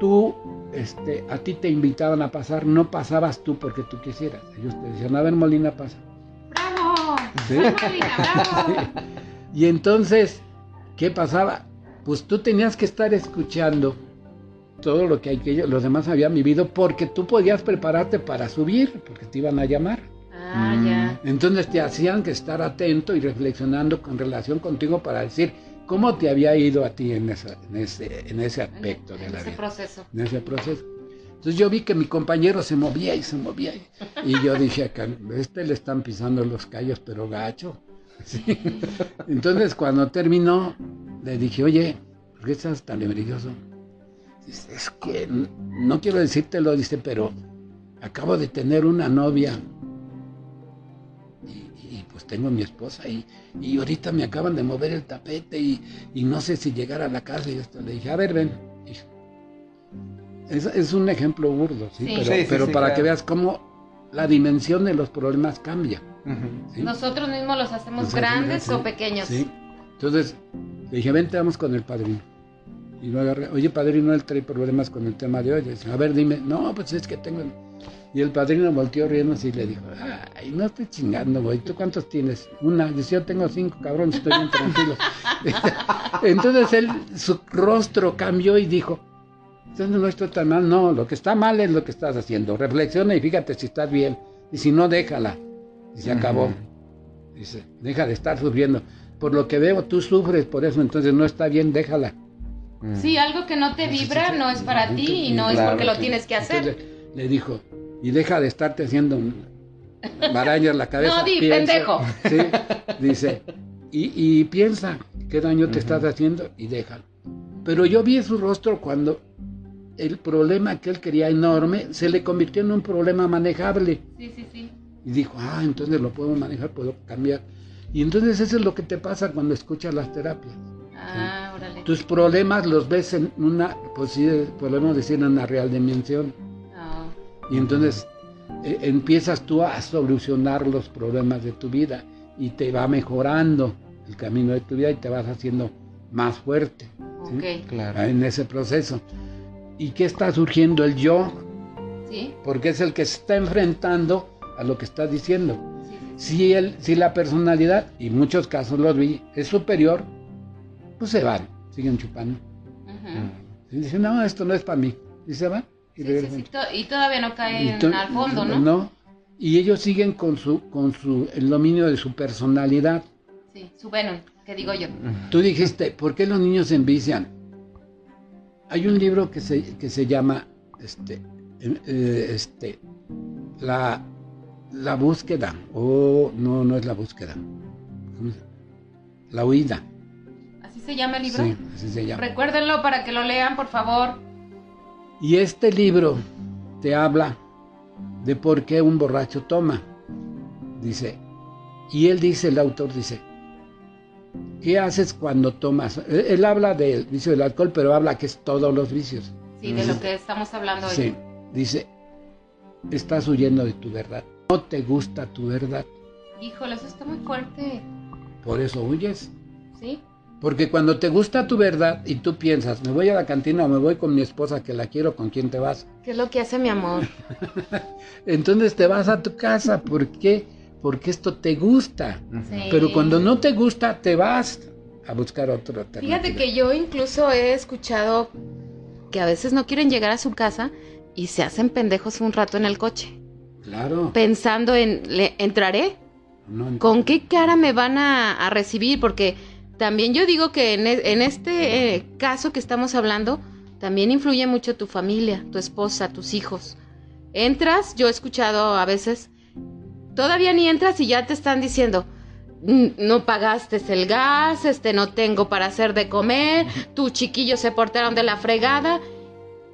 tú, este, a ti te invitaban a pasar, no pasabas tú porque tú quisieras. Ellos te decían, a ver, Molina, pasa.
¡Bravo!
Sí.
Soy Molina, bravo.
Y entonces, ¿qué pasaba? Pues tú tenías que estar escuchando todo lo que aquellos, los demás habían vivido porque tú podías prepararte para subir, porque te iban a llamar.
Ah,
Mm.
ya.
Entonces te hacían que estar atento y reflexionando con relación contigo para decir cómo te había ido a ti en, esa- en, ese, en ese aspecto de
En
la
ese
vida,
proceso.
en ese proceso. Entonces yo vi que mi compañero se movía y se movía. Y, y yo dije, acá, este le están pisando los callos, pero gacho. Sí. Entonces cuando terminó, le dije, oye, ¿por qué estás tan nervioso? Dice, es que no quiero decírtelo, dice, pero acabo de tener una novia. Y, y, pues tengo a mi esposa y, y ahorita me acaban de mover el tapete y, y no sé si llegar a la casa y esto. Le dije, a ver, ven. hijo". Es, es un ejemplo burdo, ¿sí?
Sí.
Pero,
Sí, sí,
pero
sí,
para
claro.
que veas cómo la dimensión de los problemas cambia.
Nosotros mismos los hacemos grandes o pequeños.
Sí. Entonces, le dije, vente, vamos con el padrino. Y lo agarré, oye, padrino, él trae problemas con el tema de hoy. Le dije, a ver, dime, no, pues es que tengo... Y el padrino volteó riendo así y le dijo, ay, no estoy chingando, güey, ¿tú cuántos tienes? Una, dice, yo tengo cinco, cabrón, estoy bien tranquilo. Entonces él, su rostro cambió y dijo, entonces no estoy tan mal, no, lo que está mal es lo que estás haciendo. Reflexiona y fíjate si estás bien. Y si no, déjala. Y se acabó. Dice, deja de estar sufriendo. Por lo que veo, tú sufres por eso, entonces no está bien, déjala.
Mm.
Sí, algo que no te vibra no es para ti y no es porque lo tienes que hacer.
Entonces, le dijo, y deja de estarte haciendo marañas la cabeza.
No, di,
piensa".
pendejo.
Sí, dice, y, y piensa qué daño te estás haciendo y déjalo. Pero yo vi su rostro cuando el problema que él quería enorme se le convirtió en un problema manejable.
Sí, sí, sí.
Y dijo, ah, entonces lo puedo manejar, puedo cambiar. Y entonces eso es lo que te pasa cuando escuchas las terapias.
Ah, órale.
Tus problemas los ves en una, pues sí, podemos decir, en una real dimensión.
Ah,
Y entonces eh, empiezas tú a solucionar los problemas de tu vida y te va mejorando el camino de tu vida y te vas haciendo más fuerte.
Claro.
en ese proceso. ¿Y qué está surgiendo? El yo,
Sí,
porque es el que se está enfrentando a lo que estás diciendo.
sí.
Si, el, si la personalidad, y en muchos casos los vi, es superior, pues se van, siguen chupando.
Ujú.
Y dicen, no, esto no es para mí. Y se van. Y
Sí, Y todavía no caen
to-
al fondo, ¿no?
Y ellos siguen con su, con su, el dominio de su personalidad.
Sí, su Venom, que digo yo.
Tú dijiste, ¿por qué los niños se envician? Hay un libro que se, que se llama, este, eh, este, la, la búsqueda, o no, no es la búsqueda, ¿Cómo se- la huida.
¿Así se llama el libro?
Sí, así se llama.
Recuérdenlo para que lo lean, por favor.
Y este libro te habla de por qué un borracho toma. Dice, y él dice, el autor dice, ¿qué haces cuando tomas? Él, él habla del vicio del alcohol, pero habla que es todos los vicios.
Sí, de lo que estamos hablando hoy.
Sí, dice, estás huyendo de tu verdad. No te gusta tu verdad,
Híjole, eso está muy fuerte.
por eso huyes.
¿Sí?
Porque cuando te gusta tu verdad y tú piensas, me voy a la cantina o me voy con mi esposa que la quiero, ¿con quién te vas?
¿Qué es lo que hace mi amor?
Entonces te vas a tu casa. ¿Por qué? Porque esto te gusta.
Sí.
Pero cuando no te gusta, te vas a buscar otro
Fíjate que yo incluso he escuchado que a veces no quieren llegar a su casa y se hacen pendejos un rato en el coche,
Claro.
pensando en, ¿le entraré?
No,
¿Con qué cara me van a, a recibir? Porque también yo digo que en, e- en este eh, caso que estamos hablando, también influye mucho tu familia, tu esposa, tus hijos. Entras, yo he escuchado a veces, todavía ni entras y ya te están diciendo, no pagaste el gas, este no tengo para hacer de comer, tus chiquillos se portaron de la fregada.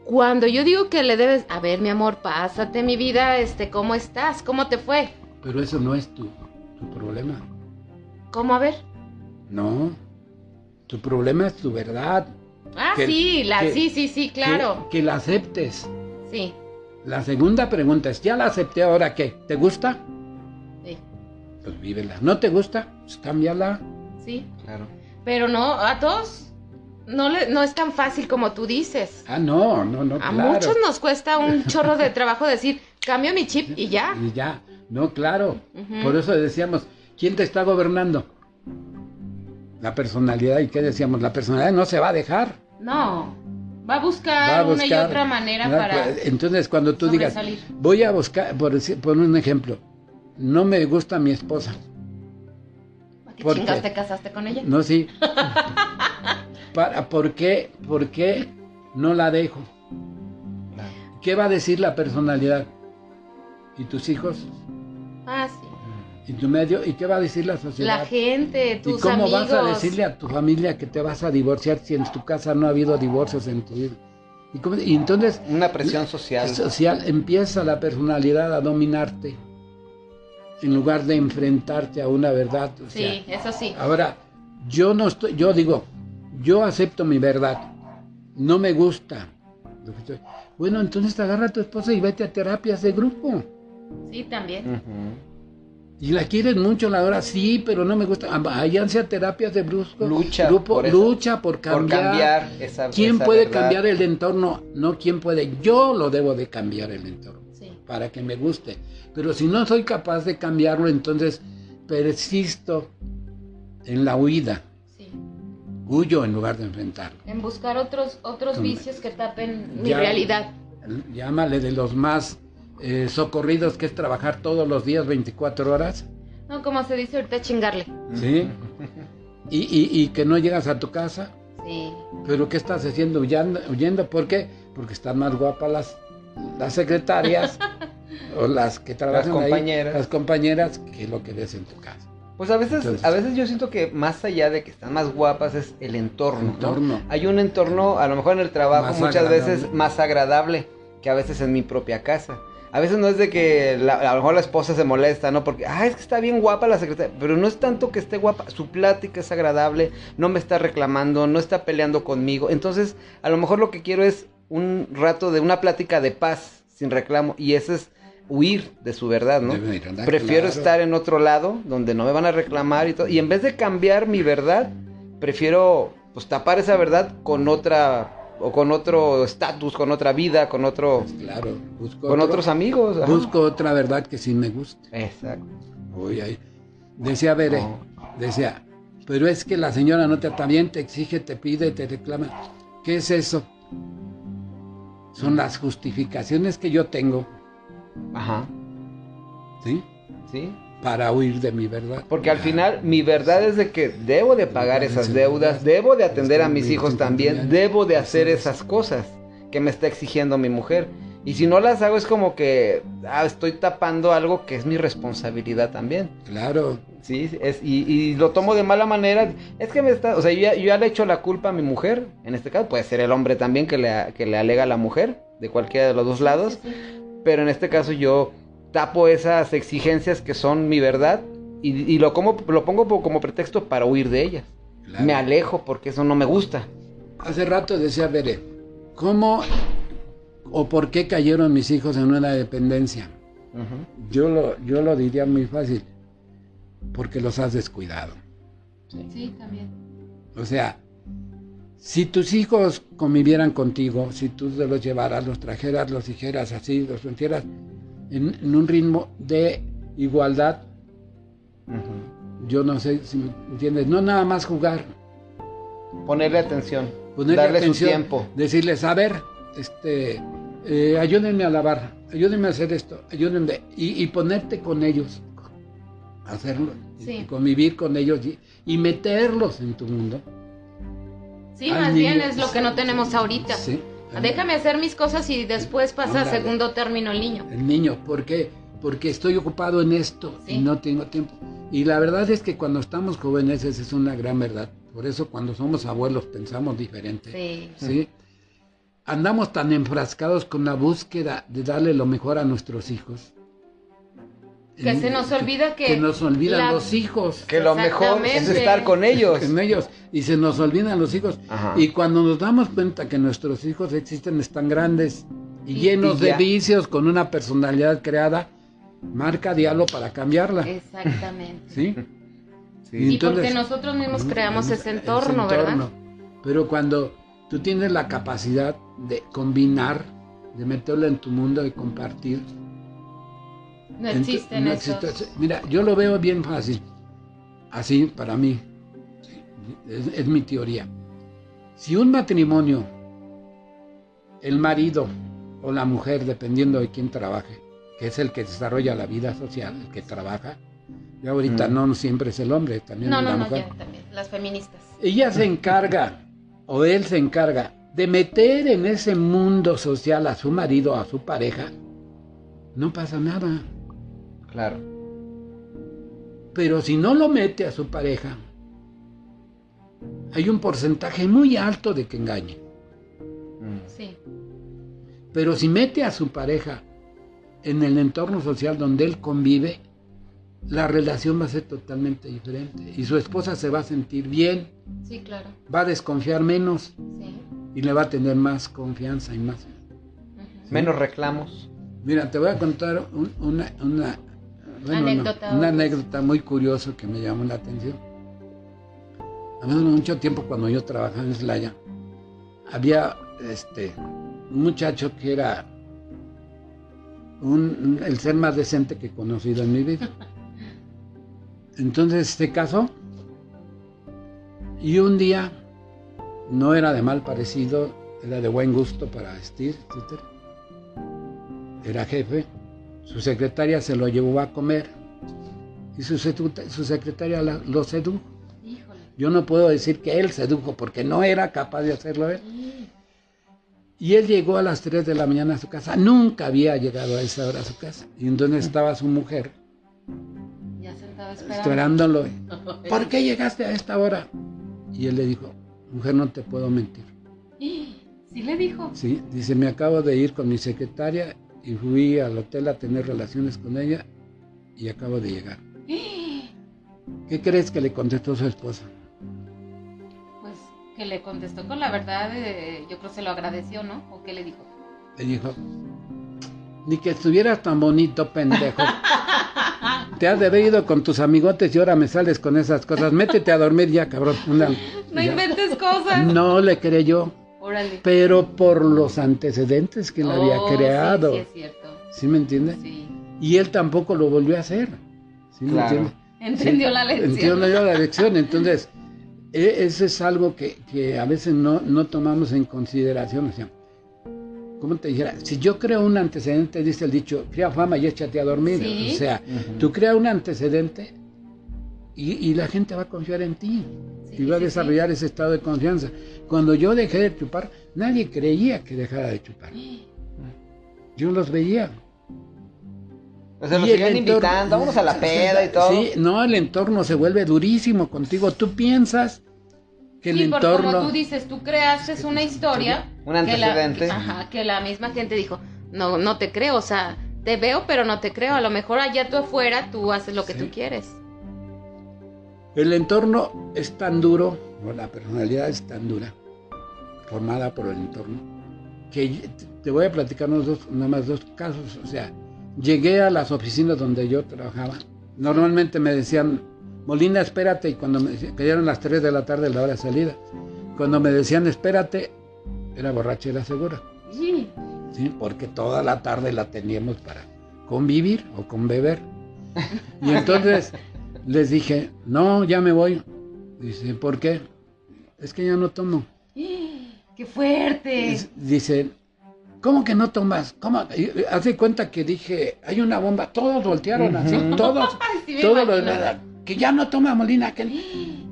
Cuando yo digo que le debes, a ver, mi amor, pásate mi vida, este, ¿cómo estás? ¿Cómo te fue?
Pero eso no es tu, tu problema.
¿Cómo a ver?
No. Tu problema es tu verdad.
Ah,
Que-
sí, la,
que-
sí, sí, sí, claro.
Que, que la aceptes.
Sí,
La segunda pregunta es, ¿ya la acepté ahora qué? ¿Te gusta?
sí,
Pues vívela. ¿No te gusta? Pues cámbiala.
sí.
Claro.
Pero no, a todos no, le, no es tan fácil como tú dices.
Ah, no, no, no,
A
claro.
muchos nos cuesta un chorro de trabajo decir, cambio mi chip y ya.
Y ya, no, claro. Por eso decíamos, ¿quién te está gobernando? La personalidad. ¿Y qué decíamos? La personalidad no se va a dejar.
No, va a buscar,
Va a
una y otra manera
¿verdad?
para...
Pues, Entonces, cuando tú digas, voy a buscar, por, decir- por un ejemplo, no me gusta mi esposa.
¿A qué
¿por
chingas
qué?
te casaste con ella?
No, sí. Para, ¿por, qué, ¿Por qué no la dejo? ¿Qué va a decir la personalidad? ¿Y tus hijos?
Ah, sí.
¿Y tu medio? ¿Y qué va a decir la sociedad?
La gente, tus
¿Y cómo
amigos.
vas a decirle a tu familia que te vas a divorciar si en tu casa no ha habido divorcios en tu vida? Y, cómo- y entonces
Una presión social.
social empieza la personalidad a dominarte en lugar de enfrentarte a una verdad. o sea,
Sí, eso sí.
Ahora, yo no estoy, yo digo, yo acepto mi verdad, no me gusta. lo que estoy- Bueno, entonces te agarra a tu esposa y vete a terapias de grupo.
Sí, también.
Ujú.
Y la quieres mucho, la hora sí, pero no me gusta. Váyanse a terapias de brusco.
Lucha
grupo,
por eso.
lucha por
Por
cambiar.
cambiar esa
¿Quién
esa
puede
verdad.
cambiar el entorno? No, ¿quién puede? Yo lo debo de cambiar el entorno
Sí.
para que me guste. Pero si no soy capaz de cambiarlo, entonces persisto en la huida.
Sí.
Huyo en lugar de enfrentarlo.
En buscar otros, otros vicios que tapen mi
Ya-
realidad.
Llámale de los más eh, socorridos, que es trabajar todos los días 24 horas.
No, como se dice ahorita, chingarle.
¿Sí? Y, y- y que no llegas a tu casa.
Sí.
¿Pero qué estás haciendo? Huyendo, huyendo. ¿Por qué? Porque están más guapas las, las secretarias o las que trabajan ahí,
compañeras.
las compañeras, que lo que ves en tu casa.
Pues a veces,
Entonces-
a veces yo siento que más allá de que están más guapas es el entorno. ¿no?
Entorno.
Hay un entorno, a lo mejor en el trabajo,
Más
muchas
agradable.
veces más agradable que a veces en mi propia casa. A veces no es de que la- a lo mejor la esposa se molesta, ¿no? Porque, ah, es que está bien guapa la secretaria. Pero no es tanto que esté guapa, su plática es agradable, no me está reclamando, no está peleando conmigo. Entonces, a lo mejor lo que quiero es un rato de una plática de paz, sin reclamo. Y eso es huir de su verdad, ¿no? Prefiero
claro.
estar en otro lado donde no me van a reclamar y todo. Y en vez de cambiar mi verdad, prefiero pues tapar esa verdad con otra o con otro estatus, con otra vida, con otro
Pues claro, busco
con
otro-
otros amigos. ajá.
Busco otra verdad que sí me guste.
Exacto.
Voy ahí. Decía Bere,
No.
decía, pero es que la señora no te también te exige, te pide, te reclama. ¿Qué es eso? Son las justificaciones que yo tengo,
Ajá.
¿sí?
Sí.
Para huir de mi verdad.
Porque al final mi verdad es de que debo de pagar esas deudas, debo de atender a mis hijos también, debo de hacer esas cosas que me está exigiendo mi mujer. Y si no las hago es como que ah, estoy tapando algo que es mi responsabilidad también.
Claro,
Sí, sí, es, y, y lo tomo de mala manera. Es que me está, o sea, yo ya, yo ya le echo la culpa a mi mujer. En este caso puede ser el hombre también que le, que le alega a la mujer, de cualquiera de los dos lados.
Sí, sí.
Pero en este caso yo tapo esas exigencias que son mi verdad y, y lo, como, lo pongo po- como pretexto para huir de ellas.
claro.
Me alejo porque eso no me gusta.
Hace rato decía Bere, ¿cómo o por qué cayeron mis hijos en una dependencia? Yo lo, yo lo diría muy fácil, porque los has descuidado.
Sí, también.
O sea, si tus hijos convivieran contigo, si tú los llevaras, los trajeras, los dijeras así, los pusieras en, en un ritmo de igualdad, yo no sé si me entiendes, no nada más jugar,
Ponerle atención,
ponerle
darle
atención,
su tiempo.
decirles, a ver, este, eh, ayúdenme a lavar, ayúdenme a hacer esto, ayúdenme, y, y ponerte con ellos, hacerlo,
Sí.
y convivir con ellos y, y meterlos en tu mundo.
Sí, más bien es lo que no tenemos ahorita.
Sí.
Déjame hacer mis cosas y después pasa a segundo término el niño.
El niño, ¿por qué? Porque estoy ocupado en esto
Sí.
y no tengo tiempo. Y la verdad es que cuando estamos jóvenes esa es una gran verdad. Por eso cuando somos abuelos pensamos diferente.
Sí.
¿sí? Andamos tan enfrascados con la búsqueda de darle lo mejor a nuestros hijos.
Que se nos olvida que...
Que nos olvidan
la-
los hijos.
Que lo mejor es estar con ellos.
En ellos. Y se nos olvidan los hijos.
Ajá.
Y cuando nos damos cuenta que nuestros hijos existen, están grandes y
Y-
llenos
y
de vicios, con una personalidad creada, marca diálogo para cambiarla.
Exactamente.
¿Sí?
Sí.
Y
Entonces-
porque nosotros mismos creamos ese entorno,
ese
¿verdad?
Pero cuando tú tienes la capacidad de combinar, de meterlo en tu mundo, de compartir.
No existen
no
esos.
Mira, yo lo veo bien fácil. Así, para mí. Sí, Es, es mi teoría. Si un matrimonio, el marido o la mujer, dependiendo de quién trabaje, que es el que desarrolla la vida social, el que trabaja, y ahorita
Mm.
no siempre es el hombre, también
No,
es la
no, no,
mujer.
ya también. Las feministas.
Ella se encarga, o él se encarga, de meter en ese mundo social a su marido, a su pareja, no pasa nada.
Claro.
Pero si no lo mete a su pareja, hay un porcentaje muy alto de que engañe.
Mm.
Sí.
Pero si mete a su pareja en el entorno social donde él convive, la relación va a ser totalmente diferente. Y su esposa se va a sentir bien,
Sí, claro.
va a desconfiar menos
Sí.
y le va a tener más confianza y más.
Menos reclamos.
Mira, te voy a contar un- una, una, bueno, no,
Anécdota,
una anécdota muy curiosa que me llamó la atención. Hace mucho tiempo cuando yo trabajaba en Slaya, había este, un muchacho que era un- el ser más decente que he conocido en mi vida. Entonces se casó y un día no era de mal parecido, era de buen gusto para vestir, etc. Era jefe, su secretaria se lo llevó a comer y su, secreta- su secretaria la- lo sedujo.
Híjole.
Yo no puedo decir que él sedujo porque no era capaz de hacerlo él. Y él llegó a las 3 de la mañana a su casa. Nunca había llegado a esa hora a su casa. Y entonces estaba su mujer
Ya sentaba esperando.
esperándolo. ¿Por qué llegaste a esta hora? Y él le dijo, mujer, no te puedo mentir.
Sí le dijo.
Sí, dice, me acabo de ir con mi secretaria y fui al hotel a tener relaciones con ella y acabo de llegar. ¿Qué crees que le contestó su esposa?
Pues que le contestó con la verdad, eh, yo creo que se lo agradeció, ¿no? ¿O qué le dijo?
Le dijo, ni que estuvieras tan bonito, pendejo. Te has de haber ido con tus amigotes y ahora me sales con esas cosas. Métete a dormir ya, cabrón.
No
Ya.
inventes cosas.
No le creyó,
Órale.
pero por los antecedentes que él había
Oh,
creado.
Sí, es cierto.
¿Sí me entiendes?
Sí.
Y él tampoco lo volvió a hacer. ¿Sí me
Claro.
entiendes?
Entendió
Sí,
la lección.
Entendió la lección. Entonces, e- eso es algo que, que a veces no, no tomamos en consideración. O sea, ¿cómo te dijera? Si yo creo un antecedente, dice el dicho, crea fama y échate a dormir.
Sí.
O sea, tú creas un antecedente y, y la gente va a confiar en ti.
Sí,
y va a
sí,
desarrollar ese estado de confianza. Cuando yo dejé de chupar, nadie creía que dejara de chupar. Yo los veía.
O sea, seguían
entorno-
invitando, vámonos a la peda y todo.
Sí, no, el entorno se vuelve durísimo contigo. Tú piensas que el
Sí, porque
entorno...
como tú dices, tú creaste una historia.
Un
que la-
antecedente.
ajá, que la misma gente dijo, no, no te creo, o sea, te veo, pero no te creo. A lo mejor allá tú afuera tú haces lo que
Sí.
tú quieres.
El entorno es tan duro, la personalidad es tan dura, formada por el entorno, que te- voy a platicar unos dos, nada más dos casos. O sea, llegué a las oficinas donde yo trabajaba. Normalmente me decían, Molina, espérate, y cuando me decían, que ya eran las 3 de la tarde, la hora de salida. Cuando me decían, espérate, era borrachera segura.
Sí.
¿sí? porque toda la tarde la teníamos para convivir o con beber. Y entonces les dije, no, ya me voy. Dice, ¿por qué? Es que ya no tomo.
¡Qué fuerte!
Es- Dice, ¿cómo que no tomas? ¿Cómo? Y, y, Haz de cuenta que dije, hay una bomba. Todos voltearon así,
Ujú.
todos,
Ay, sí
todos los- que ya no toma Molina. Que...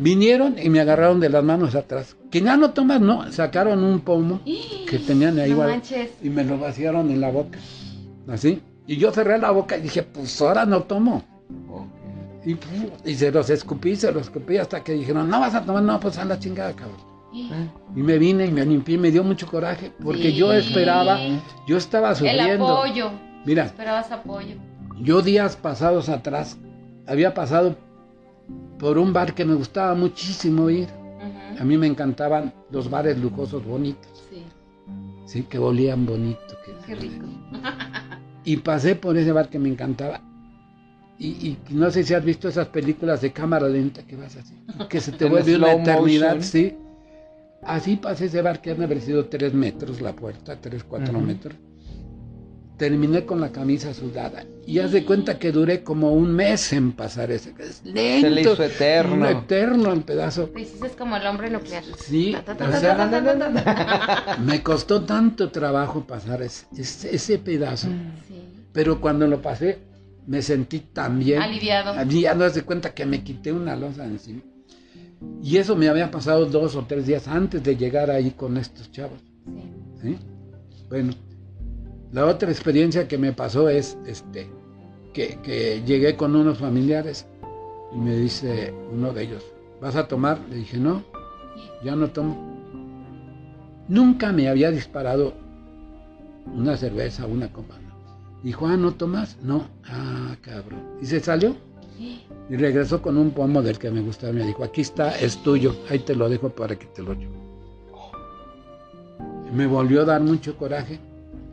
Vinieron y me agarraron de las manos atrás. Que ya no tomas, no. Sacaron un pomo que tenían ahí
No
igual y me lo vaciaron en la boca. Así. Y yo cerré la boca y dije, pues ahora no tomo. Y, se los escupí, se los escupí hasta que dijeron, no vas a tomar, no, pues a la chingada, cabrón. Y me vine y me limpié me dio mucho coraje porque
Sí.
yo esperaba, yo estaba
El
sufriendo.
apoyo.
Mira,
Esperabas apoyo.
yo días pasados atrás había pasado por un bar que me gustaba muchísimo ir. A mí me encantaban los bares lujosos bonitos,
Sí,
sí, que olían bonito. que-
qué rico.
Y pasé por ese bar que me encantaba. Y, y no sé si has visto esas películas de cámara lenta que vas así, que se te vuelve una eternidad,
motion.
sí. Así pasé ese bar que han haber sido tres metros la puerta, tres, cuatro
Ujú.
metros. Terminé con la camisa sudada y haz de cuenta que duré como un mes en pasar ese. Es lento.
Se le hizo eterno.
un eterno en pedazo.
Te hiciste como el hombre nuclear.
Sí, o sea, me costó tanto trabajo pasar ese, ese, ese pedazo.
Sí.
Pero cuando lo pasé, me sentí tan bien.
Aliviado.
No das de cuenta que me quité una losa de encima. Y eso me había pasado dos o tres días antes de llegar ahí con estos chavos.
Sí.
¿sí? Bueno, la otra experiencia que me pasó es este, que, que llegué con unos familiares y me dice uno de ellos, ¿vas a tomar? Le dije, no, ya no tomo. Nunca me había disparado una cerveza, una copa. ¿No? Dijo, ah, ¿no tomas? No. Ah, cabrón. Y se salió y regresó con un pomo del que me gustaba. Me dijo, aquí está, es tuyo. Ahí te lo dejo para que te lo lleve. Me volvió a dar mucho coraje.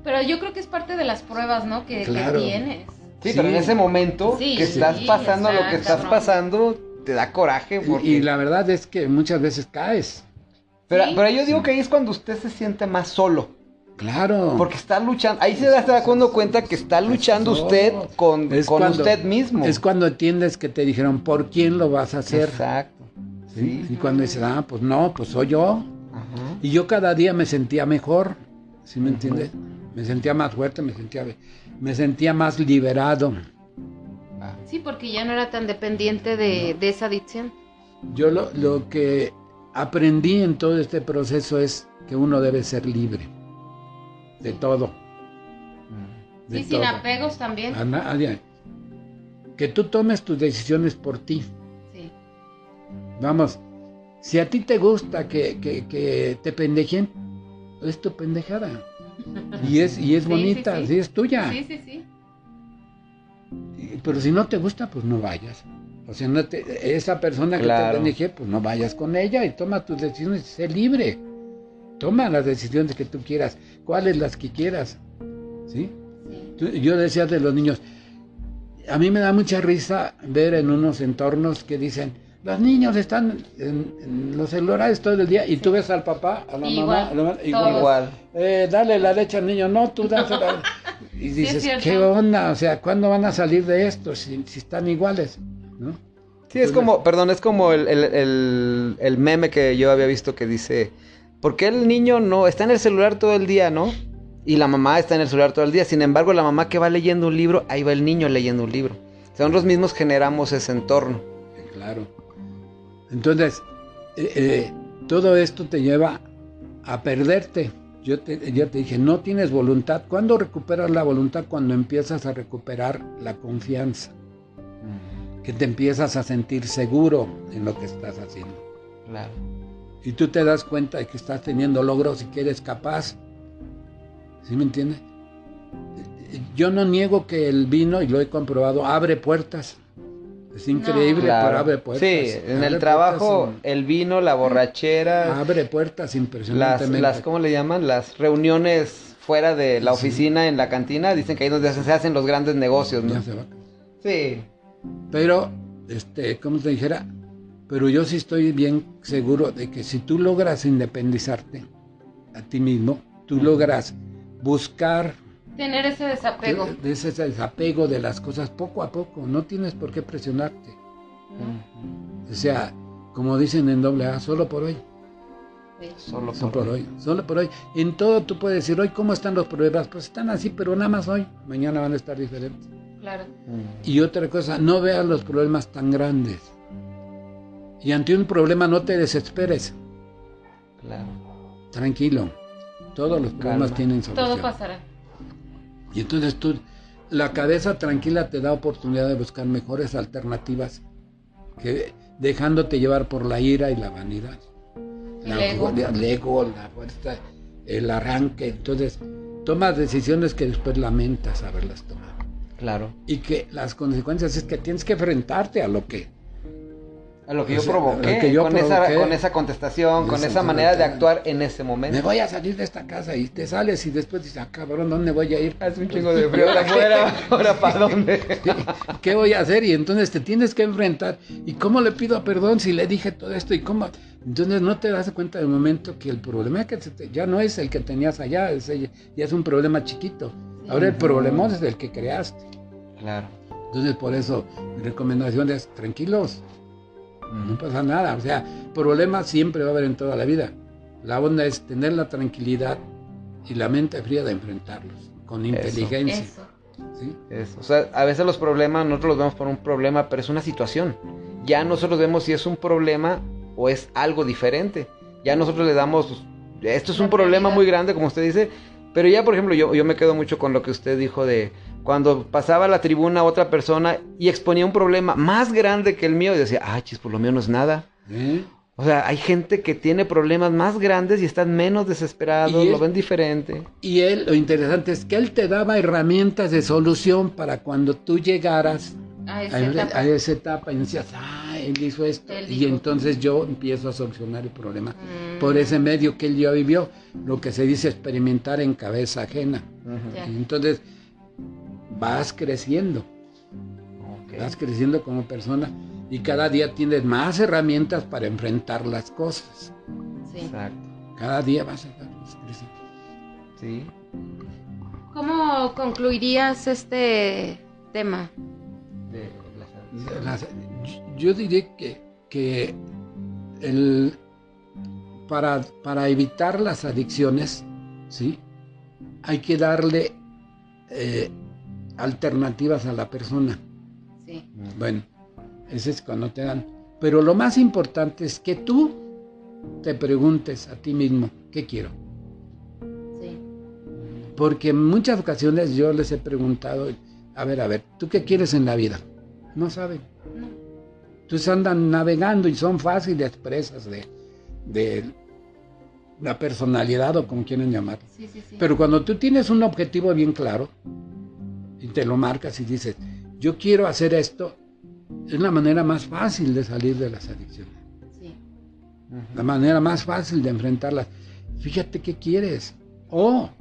Pero yo creo que es parte de las pruebas, ¿no? Que, que
Claro.
tienes.
Sí, pero en
Sí.
ese momento
Sí,
que
sí,
estás pasando lo
está
que estás pasando, te da coraje.
Y-
Porque...
Y, la verdad es que muchas veces caes.
pero,
Sí.
pero yo digo que ahí es cuando usted se siente más solo.
Claro.
Porque está luchando. Ahí se da dando cuenta que está luchando usted con,
Es
con
cuando-
usted mismo.
Es cuando entiendes que te dijeron, ¿por quién lo vas a hacer?
Exacto.
¿Sí?
Sí.
Y cuando dices, ah, pues no, pues soy yo.
Ajá.
Y yo cada día me sentía mejor. ¿Sí me entiendes? Me sentía más fuerte, me sentía, me sentía más liberado.
Sí, porque ya no era tan dependiente de, de esa adicción.
Yo lo, lo que aprendí en todo este proceso es que uno debe ser libre de todo. de
Sí, sin apegos también.
A nadie. Que tú tomes tus decisiones por ti.
Sí.
Vamos, si a ti te gusta que, que- que te pendejen, es tu pendejada. Y es, y es
Sí,
bonita,
sí,
sí,
sí.
es tuya.
Sí, sí, sí.
Y- Pero si no te gusta, pues no vayas. O sea, no te- esa persona que te pendeje, pues no vayas con ella y toma tus decisiones, sé libre. Toma las decisiones que tú quieras, cuáles las que quieras. ¿Sí?
sí.
Yo decía de los niños, a mí me da mucha risa ver en unos entornos que dicen, los niños están en, en los celulares todo el día y tú ves al papá, a la
Igual,
mamá, a la mamá, igual.
Igual.
Eh, dale la leche al niño, no, tú dásela. Y
es
dices,
cierto.
¿qué onda? O sea, ¿cuándo van a salir de esto si, si están iguales? ¿No?
Sí, es como, perdón, es como el, el- el- el meme que yo había visto que dice, ¿por qué el niño no está en el celular todo el día, no? Y la mamá está en el celular todo el día. Sin embargo, la mamá que va leyendo un libro, ahí va el niño leyendo un libro. O sea, nosotros mismos generamos ese entorno.
Claro. Entonces, eh, eh, todo esto te lleva a perderte. Yo te, yo te dije, no tienes voluntad. ¿Cuándo recuperas la voluntad? Cuando empiezas a recuperar la confianza. Que te empiezas a sentir seguro en lo que estás haciendo.
Claro.
Y tú te das cuenta de que estás teniendo logros y que eres capaz. ¿Sí me entiendes? Yo no niego que el vino, y lo he comprobado, abre puertas. Es increíble,
Claro.
pero abre puertas.
Sí, en
Abre
el trabajo, el vino, la borrachera,
abre puertas
las,
impresionantemente.
las, ¿cómo le llaman? Las reuniones fuera de la oficina, en la cantina, dicen que ahí donde se hacen los grandes negocios, ¿no?
Ya se va.
Sí.
Pero, este, como te dijera, pero yo sí estoy bien seguro de que si tú logras independizarte a ti mismo, tú logras buscar
Tener ese desapego.
de ese desapego de las cosas poco a poco, no tienes por qué presionarte. O sea, como dicen en doble A, solo por hoy,
Sí.
Solo
solo
por
por hoy, solo por hoy. En todo tú puedes decir, hoy cómo están los problemas, pues están así, pero nada más hoy, mañana van a estar diferentes.
Claro.
Y otra cosa, no veas los problemas tan grandes. Y ante un problema no te desesperes,
Claro.
tranquilo. Todos los problemas
Calma.
tienen solución.
Todo pasará.
Y entonces tú la cabeza tranquila te da oportunidad de buscar mejores alternativas que dejándote llevar por la ira y la vanidad.
El ego.
el ego, la fuerza, el arranque. Entonces, tomas decisiones que después lamentas haberlas tomado.
Claro.
Y que las consecuencias es que tienes que enfrentarte a lo que
A lo que yo
sea,
provoqué,
que yo
con, Esa, con esa contestación, con esa manera de actuar en ese
me
momento.
voy a salir de esta casa y te sales y después dices, ah, cabrón, ¿dónde voy a ir?
Hace un chingo de frío afuera, ahora para dónde.
¿Qué voy a hacer? Y entonces te tienes que enfrentar. ¿Y cómo le pido perdón si le dije todo esto? ¿Y cómo? Entonces no te das cuenta del momento que el problema que te- ya no es el que tenías allá, es, ya es un problema chiquito. Ahora el problema es el que creaste.
Claro.
Entonces por eso mi recomendación es tranquilos, no pasa nada. O sea, problemas siempre va a haber en toda la vida. La onda es tener la tranquilidad y la mente fría de enfrentarlos con inteligencia.
Eso.
¿sí?
O sea, a veces los problemas nosotros los vemos por un problema, pero es una situación. Ya nosotros vemos si es un problema o es algo diferente. Ya nosotros le damos, esto es un problema muy grande, como usted dice, pero ya, por ejemplo, yo, yo me quedo mucho con lo que usted dijo de cuando pasaba a la tribuna otra persona y exponía un problema más grande que el mío y decía, ah, chis, por lo mío no es nada.
¿Eh?
O sea, hay gente que tiene problemas más grandes y están menos desesperados,
Y
lo ven diferente.
Y él, lo interesante es que él te daba herramientas de solución para cuando tú llegaras
A
a,
esa etapa.
a esa etapa y decías, ah, él hizo esto.
Él
y
dijo.
entonces yo empiezo a solucionar el problema
Mm,
por ese medio que él ya vivió, lo que se dice experimentar en cabeza ajena.
ya.
Y entonces vas creciendo, vas creciendo como persona y cada día tienes más herramientas para enfrentar las cosas.
Sí.
Exacto.
Cada día vas a vas creciendo.
Sí.
¿Cómo concluirías este tema?
De las-
Las- yo diría que, que el, para, para evitar las adicciones, ¿sí? hay que darle eh, alternativas a la persona.
Sí.
Bueno, ese es cuando te dan. Pero lo más importante es que tú te preguntes a ti mismo, ¿qué quiero?
Sí.
Porque en muchas ocasiones yo les he preguntado, a ver, a ver, ¿tú qué quieres en la vida? No saben.
No.
Entonces andan navegando y son fáciles presas de, de la personalidad o como quieren llamar.
Sí, sí, sí.
Pero cuando tú tienes un objetivo bien claro y te lo marcas y dices, yo quiero hacer esto, es la manera más fácil de salir de las adicciones.
Sí.
La manera más fácil de enfrentarlas. Fíjate qué quieres. O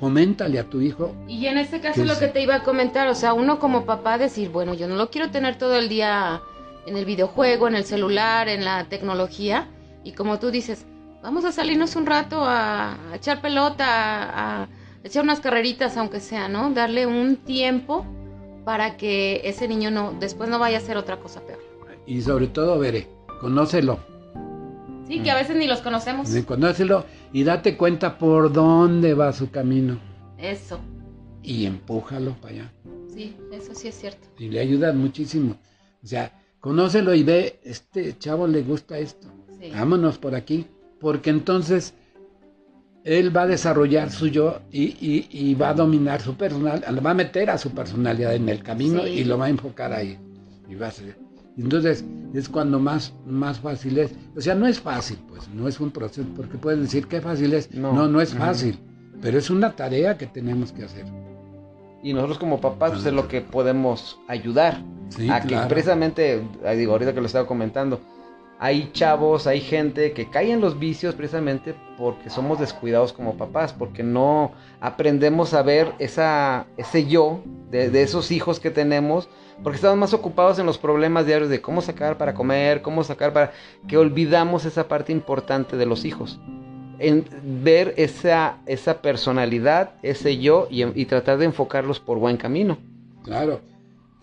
foméntale a tu hijo.
Y en este caso
¿Qué
lo que te iba a comentar, o sea, uno como papá decir, bueno, yo no lo quiero tener todo el día en el videojuego, en el celular, en la tecnología, y como tú dices, vamos a salirnos un rato a, a echar pelota, a, a echar unas carreritas, aunque sea, ¿no? Darle un tiempo para que ese niño no después no vaya a hacer otra cosa peor.
Y sobre todo, veré, conócelo.
Sí, que a veces ni los conocemos.
Conócelo y date cuenta por dónde va su camino.
Eso,
Y empújalo para allá.
sí, eso sí es cierto.
Y le ayuda muchísimo. O sea, conócelo y ve, este chavo le gusta esto.
Sí.
Vámonos por aquí. Porque entonces él va a desarrollar su yo y, y- y va a dominar su personal, va a meter a su personalidad en el camino
Sí.
y lo va a enfocar ahí. Y va a ser- Entonces es cuando más, más fácil es. O sea, no es fácil, pues, no es un proceso, porque pueden decir que fácil es.
No.
No, no, es fácil, pero es una tarea que tenemos que hacer.
Y nosotros como papás, pues es lo que podemos ayudar.
Sí,
a que
claro.
precisamente, ah, digo, ahorita que lo estaba comentando, hay chavos, hay gente que cae en los vicios precisamente porque somos descuidados como papás, porque no aprendemos a ver esa, ese yo de, de esos hijos que tenemos, porque estamos más ocupados en los problemas diarios de cómo sacar para comer, cómo sacar para... que olvidamos esa parte importante de los hijos. En ver esa, esa personalidad, ese yo y, y tratar de enfocarlos por buen camino.
Claro.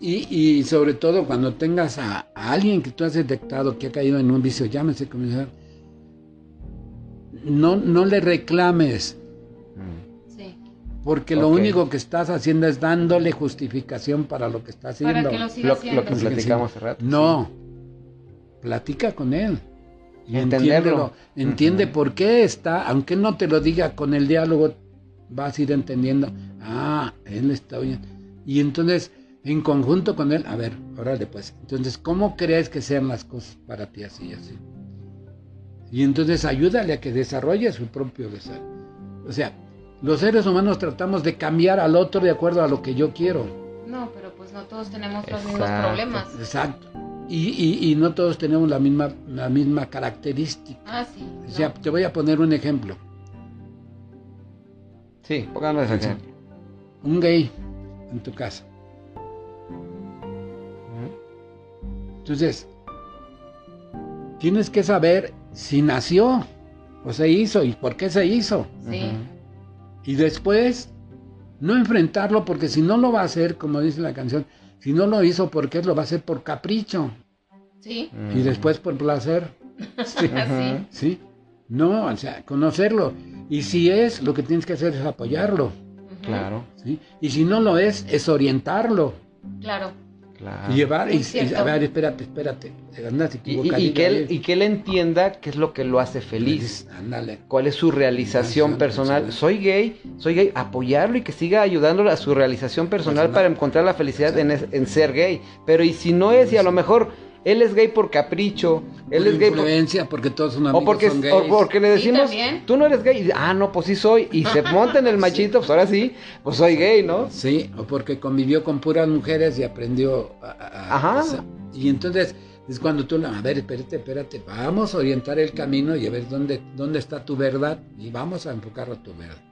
Y, y sobre todo cuando tengas a, a alguien que tú has detectado que ha caído en un vicio, llámese comisar, no, no le reclames,
Sí.
porque lo único que estás haciendo es dándole justificación para lo que está haciendo.
Para que lo siga
Lo,
haciendo.
lo que platicamos hace rato.
No, platica con él. Y
Entenderlo.
entiéndelo. Entiende por qué está, aunque él no te lo diga con el diálogo, vas a ir entendiendo. Ah, él está oyendo. Y entonces, en conjunto con él, a ver, órale pues. Entonces, ¿cómo crees que sean las cosas para ti así y así? Y entonces ayúdale a que desarrolle su propio desarrollo. O sea, los seres humanos tratamos de cambiar al otro de acuerdo a lo que yo quiero.
No, pero pues no todos tenemos los mismos problemas.
Exacto. Y, y, no todos tenemos la misma, la misma característica.
Ah, sí.
O sea, te voy a poner un ejemplo.
Sí, pónganos ejemplo.
Un gay en tu casa. Entonces, tienes que saber si nació o se hizo y por qué se hizo.
Sí.
Y después, no enfrentarlo porque si no lo va a hacer, como dice la canción, si no lo hizo porque lo va a hacer por capricho.
Sí.
Y después por placer.
Sí.
sí. No, o sea, conocerlo. Y si es, lo que tienes que hacer es apoyarlo.
Claro.
¿sí? Y si no lo es, es orientarlo.
Claro.
Y llevar, y, a ver, espérate, espérate.
y, y, que él, y que él entienda qué es lo que lo hace feliz.
Ándale.
¿Cuál es su realización personal? Soy gay, soy gay, apoyarlo y que siga ayudándole a su realización personal, para encontrar la felicidad en, en, ser gay. Pero y si no es, y a lo mejor él es gay por capricho, él es gay
por influencia, porque todos son amigos
o porque,
son gays.
O porque le decimos, tú no eres gay, y, ah, no, pues sí soy, y se monta en el machito, pues ahora sí, pues soy gay, ¿no?
Sí, o porque convivió con puras mujeres y aprendió a,
Ajá.
y entonces es cuando tú, a ver, espérate, espérate, vamos a orientar el camino y a ver dónde, dónde está tu verdad y vamos a enfocarlo a tu verdad.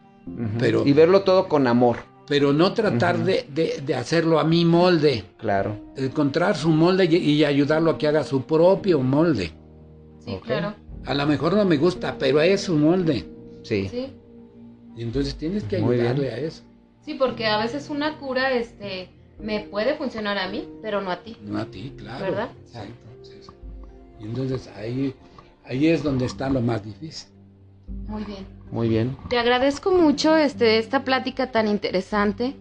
Pero,
y verlo todo con amor
pero no tratar de, de, hacerlo a mi molde.
Claro.
Encontrar su molde y, ayudarlo a que haga su propio molde.
Sí, claro.
A lo mejor no me gusta, pero es su molde.
Sí.
sí.
Y entonces tienes que ayudarle a eso.
Sí, porque a veces una cura este, me puede funcionar a mí, pero no a ti.
No a ti, claro.
¿Verdad?
Exacto. Sí, sí. Y entonces ahí, ahí es donde está lo más difícil.
Muy bien.
Muy bien.
Te agradezco mucho este, esta plática tan interesante.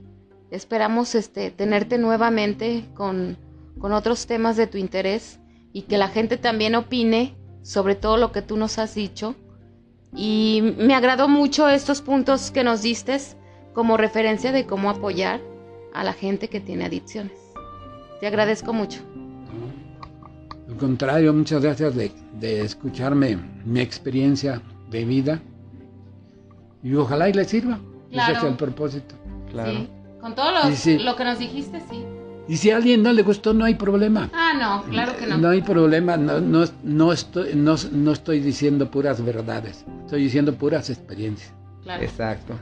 Esperamos este, tenerte nuevamente con, con otros temas de tu interés y que la gente también opine sobre todo lo que tú nos has dicho. Y me agradó mucho estos puntos que nos diste como referencia de cómo apoyar a la gente que tiene adicciones. Te agradezco mucho.
Al contrario, muchas gracias de, de escucharme mi experiencia de vida y ojalá y le sirva. Ese es el propósito.
Claro. Sí. Con todo lo, que nos dijiste, sí.
Y si a alguien no le gustó, no hay problema.
Ah, no, claro que no.
No hay problema, no, no, no estoy, no, no, estoy diciendo puras verdades, estoy diciendo puras experiencias.
Claro.
Exacto.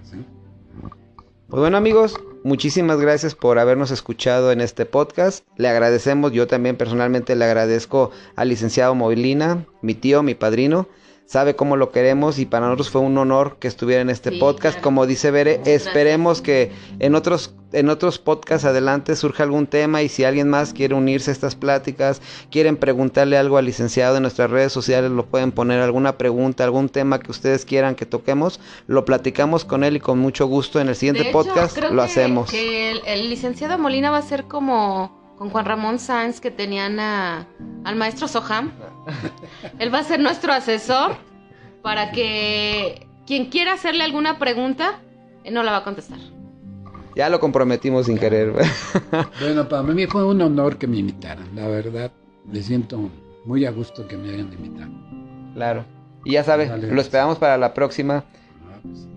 Pues bueno amigos, muchísimas gracias por habernos escuchado en este podcast. Le agradecemos, yo también personalmente le agradezco al licenciado Movilina, mi tío, mi padrino sabe cómo lo queremos y para nosotros fue un honor que estuviera en este podcast. Como dice Bere, esperemos que en otros en otros podcasts adelante surja algún tema y si alguien más quiere unirse a estas pláticas, quieren preguntarle algo al licenciado en nuestras redes sociales, lo pueden poner alguna pregunta, algún tema que ustedes quieran que toquemos, lo platicamos con él y con mucho gusto en el siguiente podcast lo hacemos.
Que el licenciado Molina va a ser como con Juan Ramón Sáenz que tenían al maestro Soham. Él va a ser nuestro asesor para que quien quiera hacerle alguna pregunta, él no la va a contestar.
Ya lo comprometimos sin querer.
bueno, para mí fue un honor que me invitaran, la verdad. Me siento muy a gusto que me hayan invitado.
Claro. Y ya sabes, lo esperamos para la próxima. Ah, pues,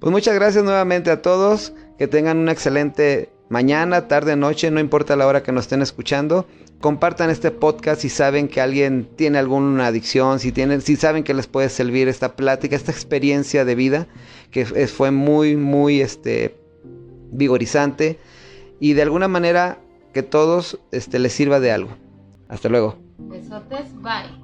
pues muchas gracias nuevamente a todos. Que tengan una excelente mañana, tarde, noche, no importa la hora que nos estén escuchando. Compartan este podcast si saben que alguien tiene alguna adicción, si, tienen, si saben que les puede servir esta plática, esta experiencia de vida que fue muy, muy este, vigorizante y de alguna manera que todos este, les sirva de algo. Hasta luego.
Besotes, bye.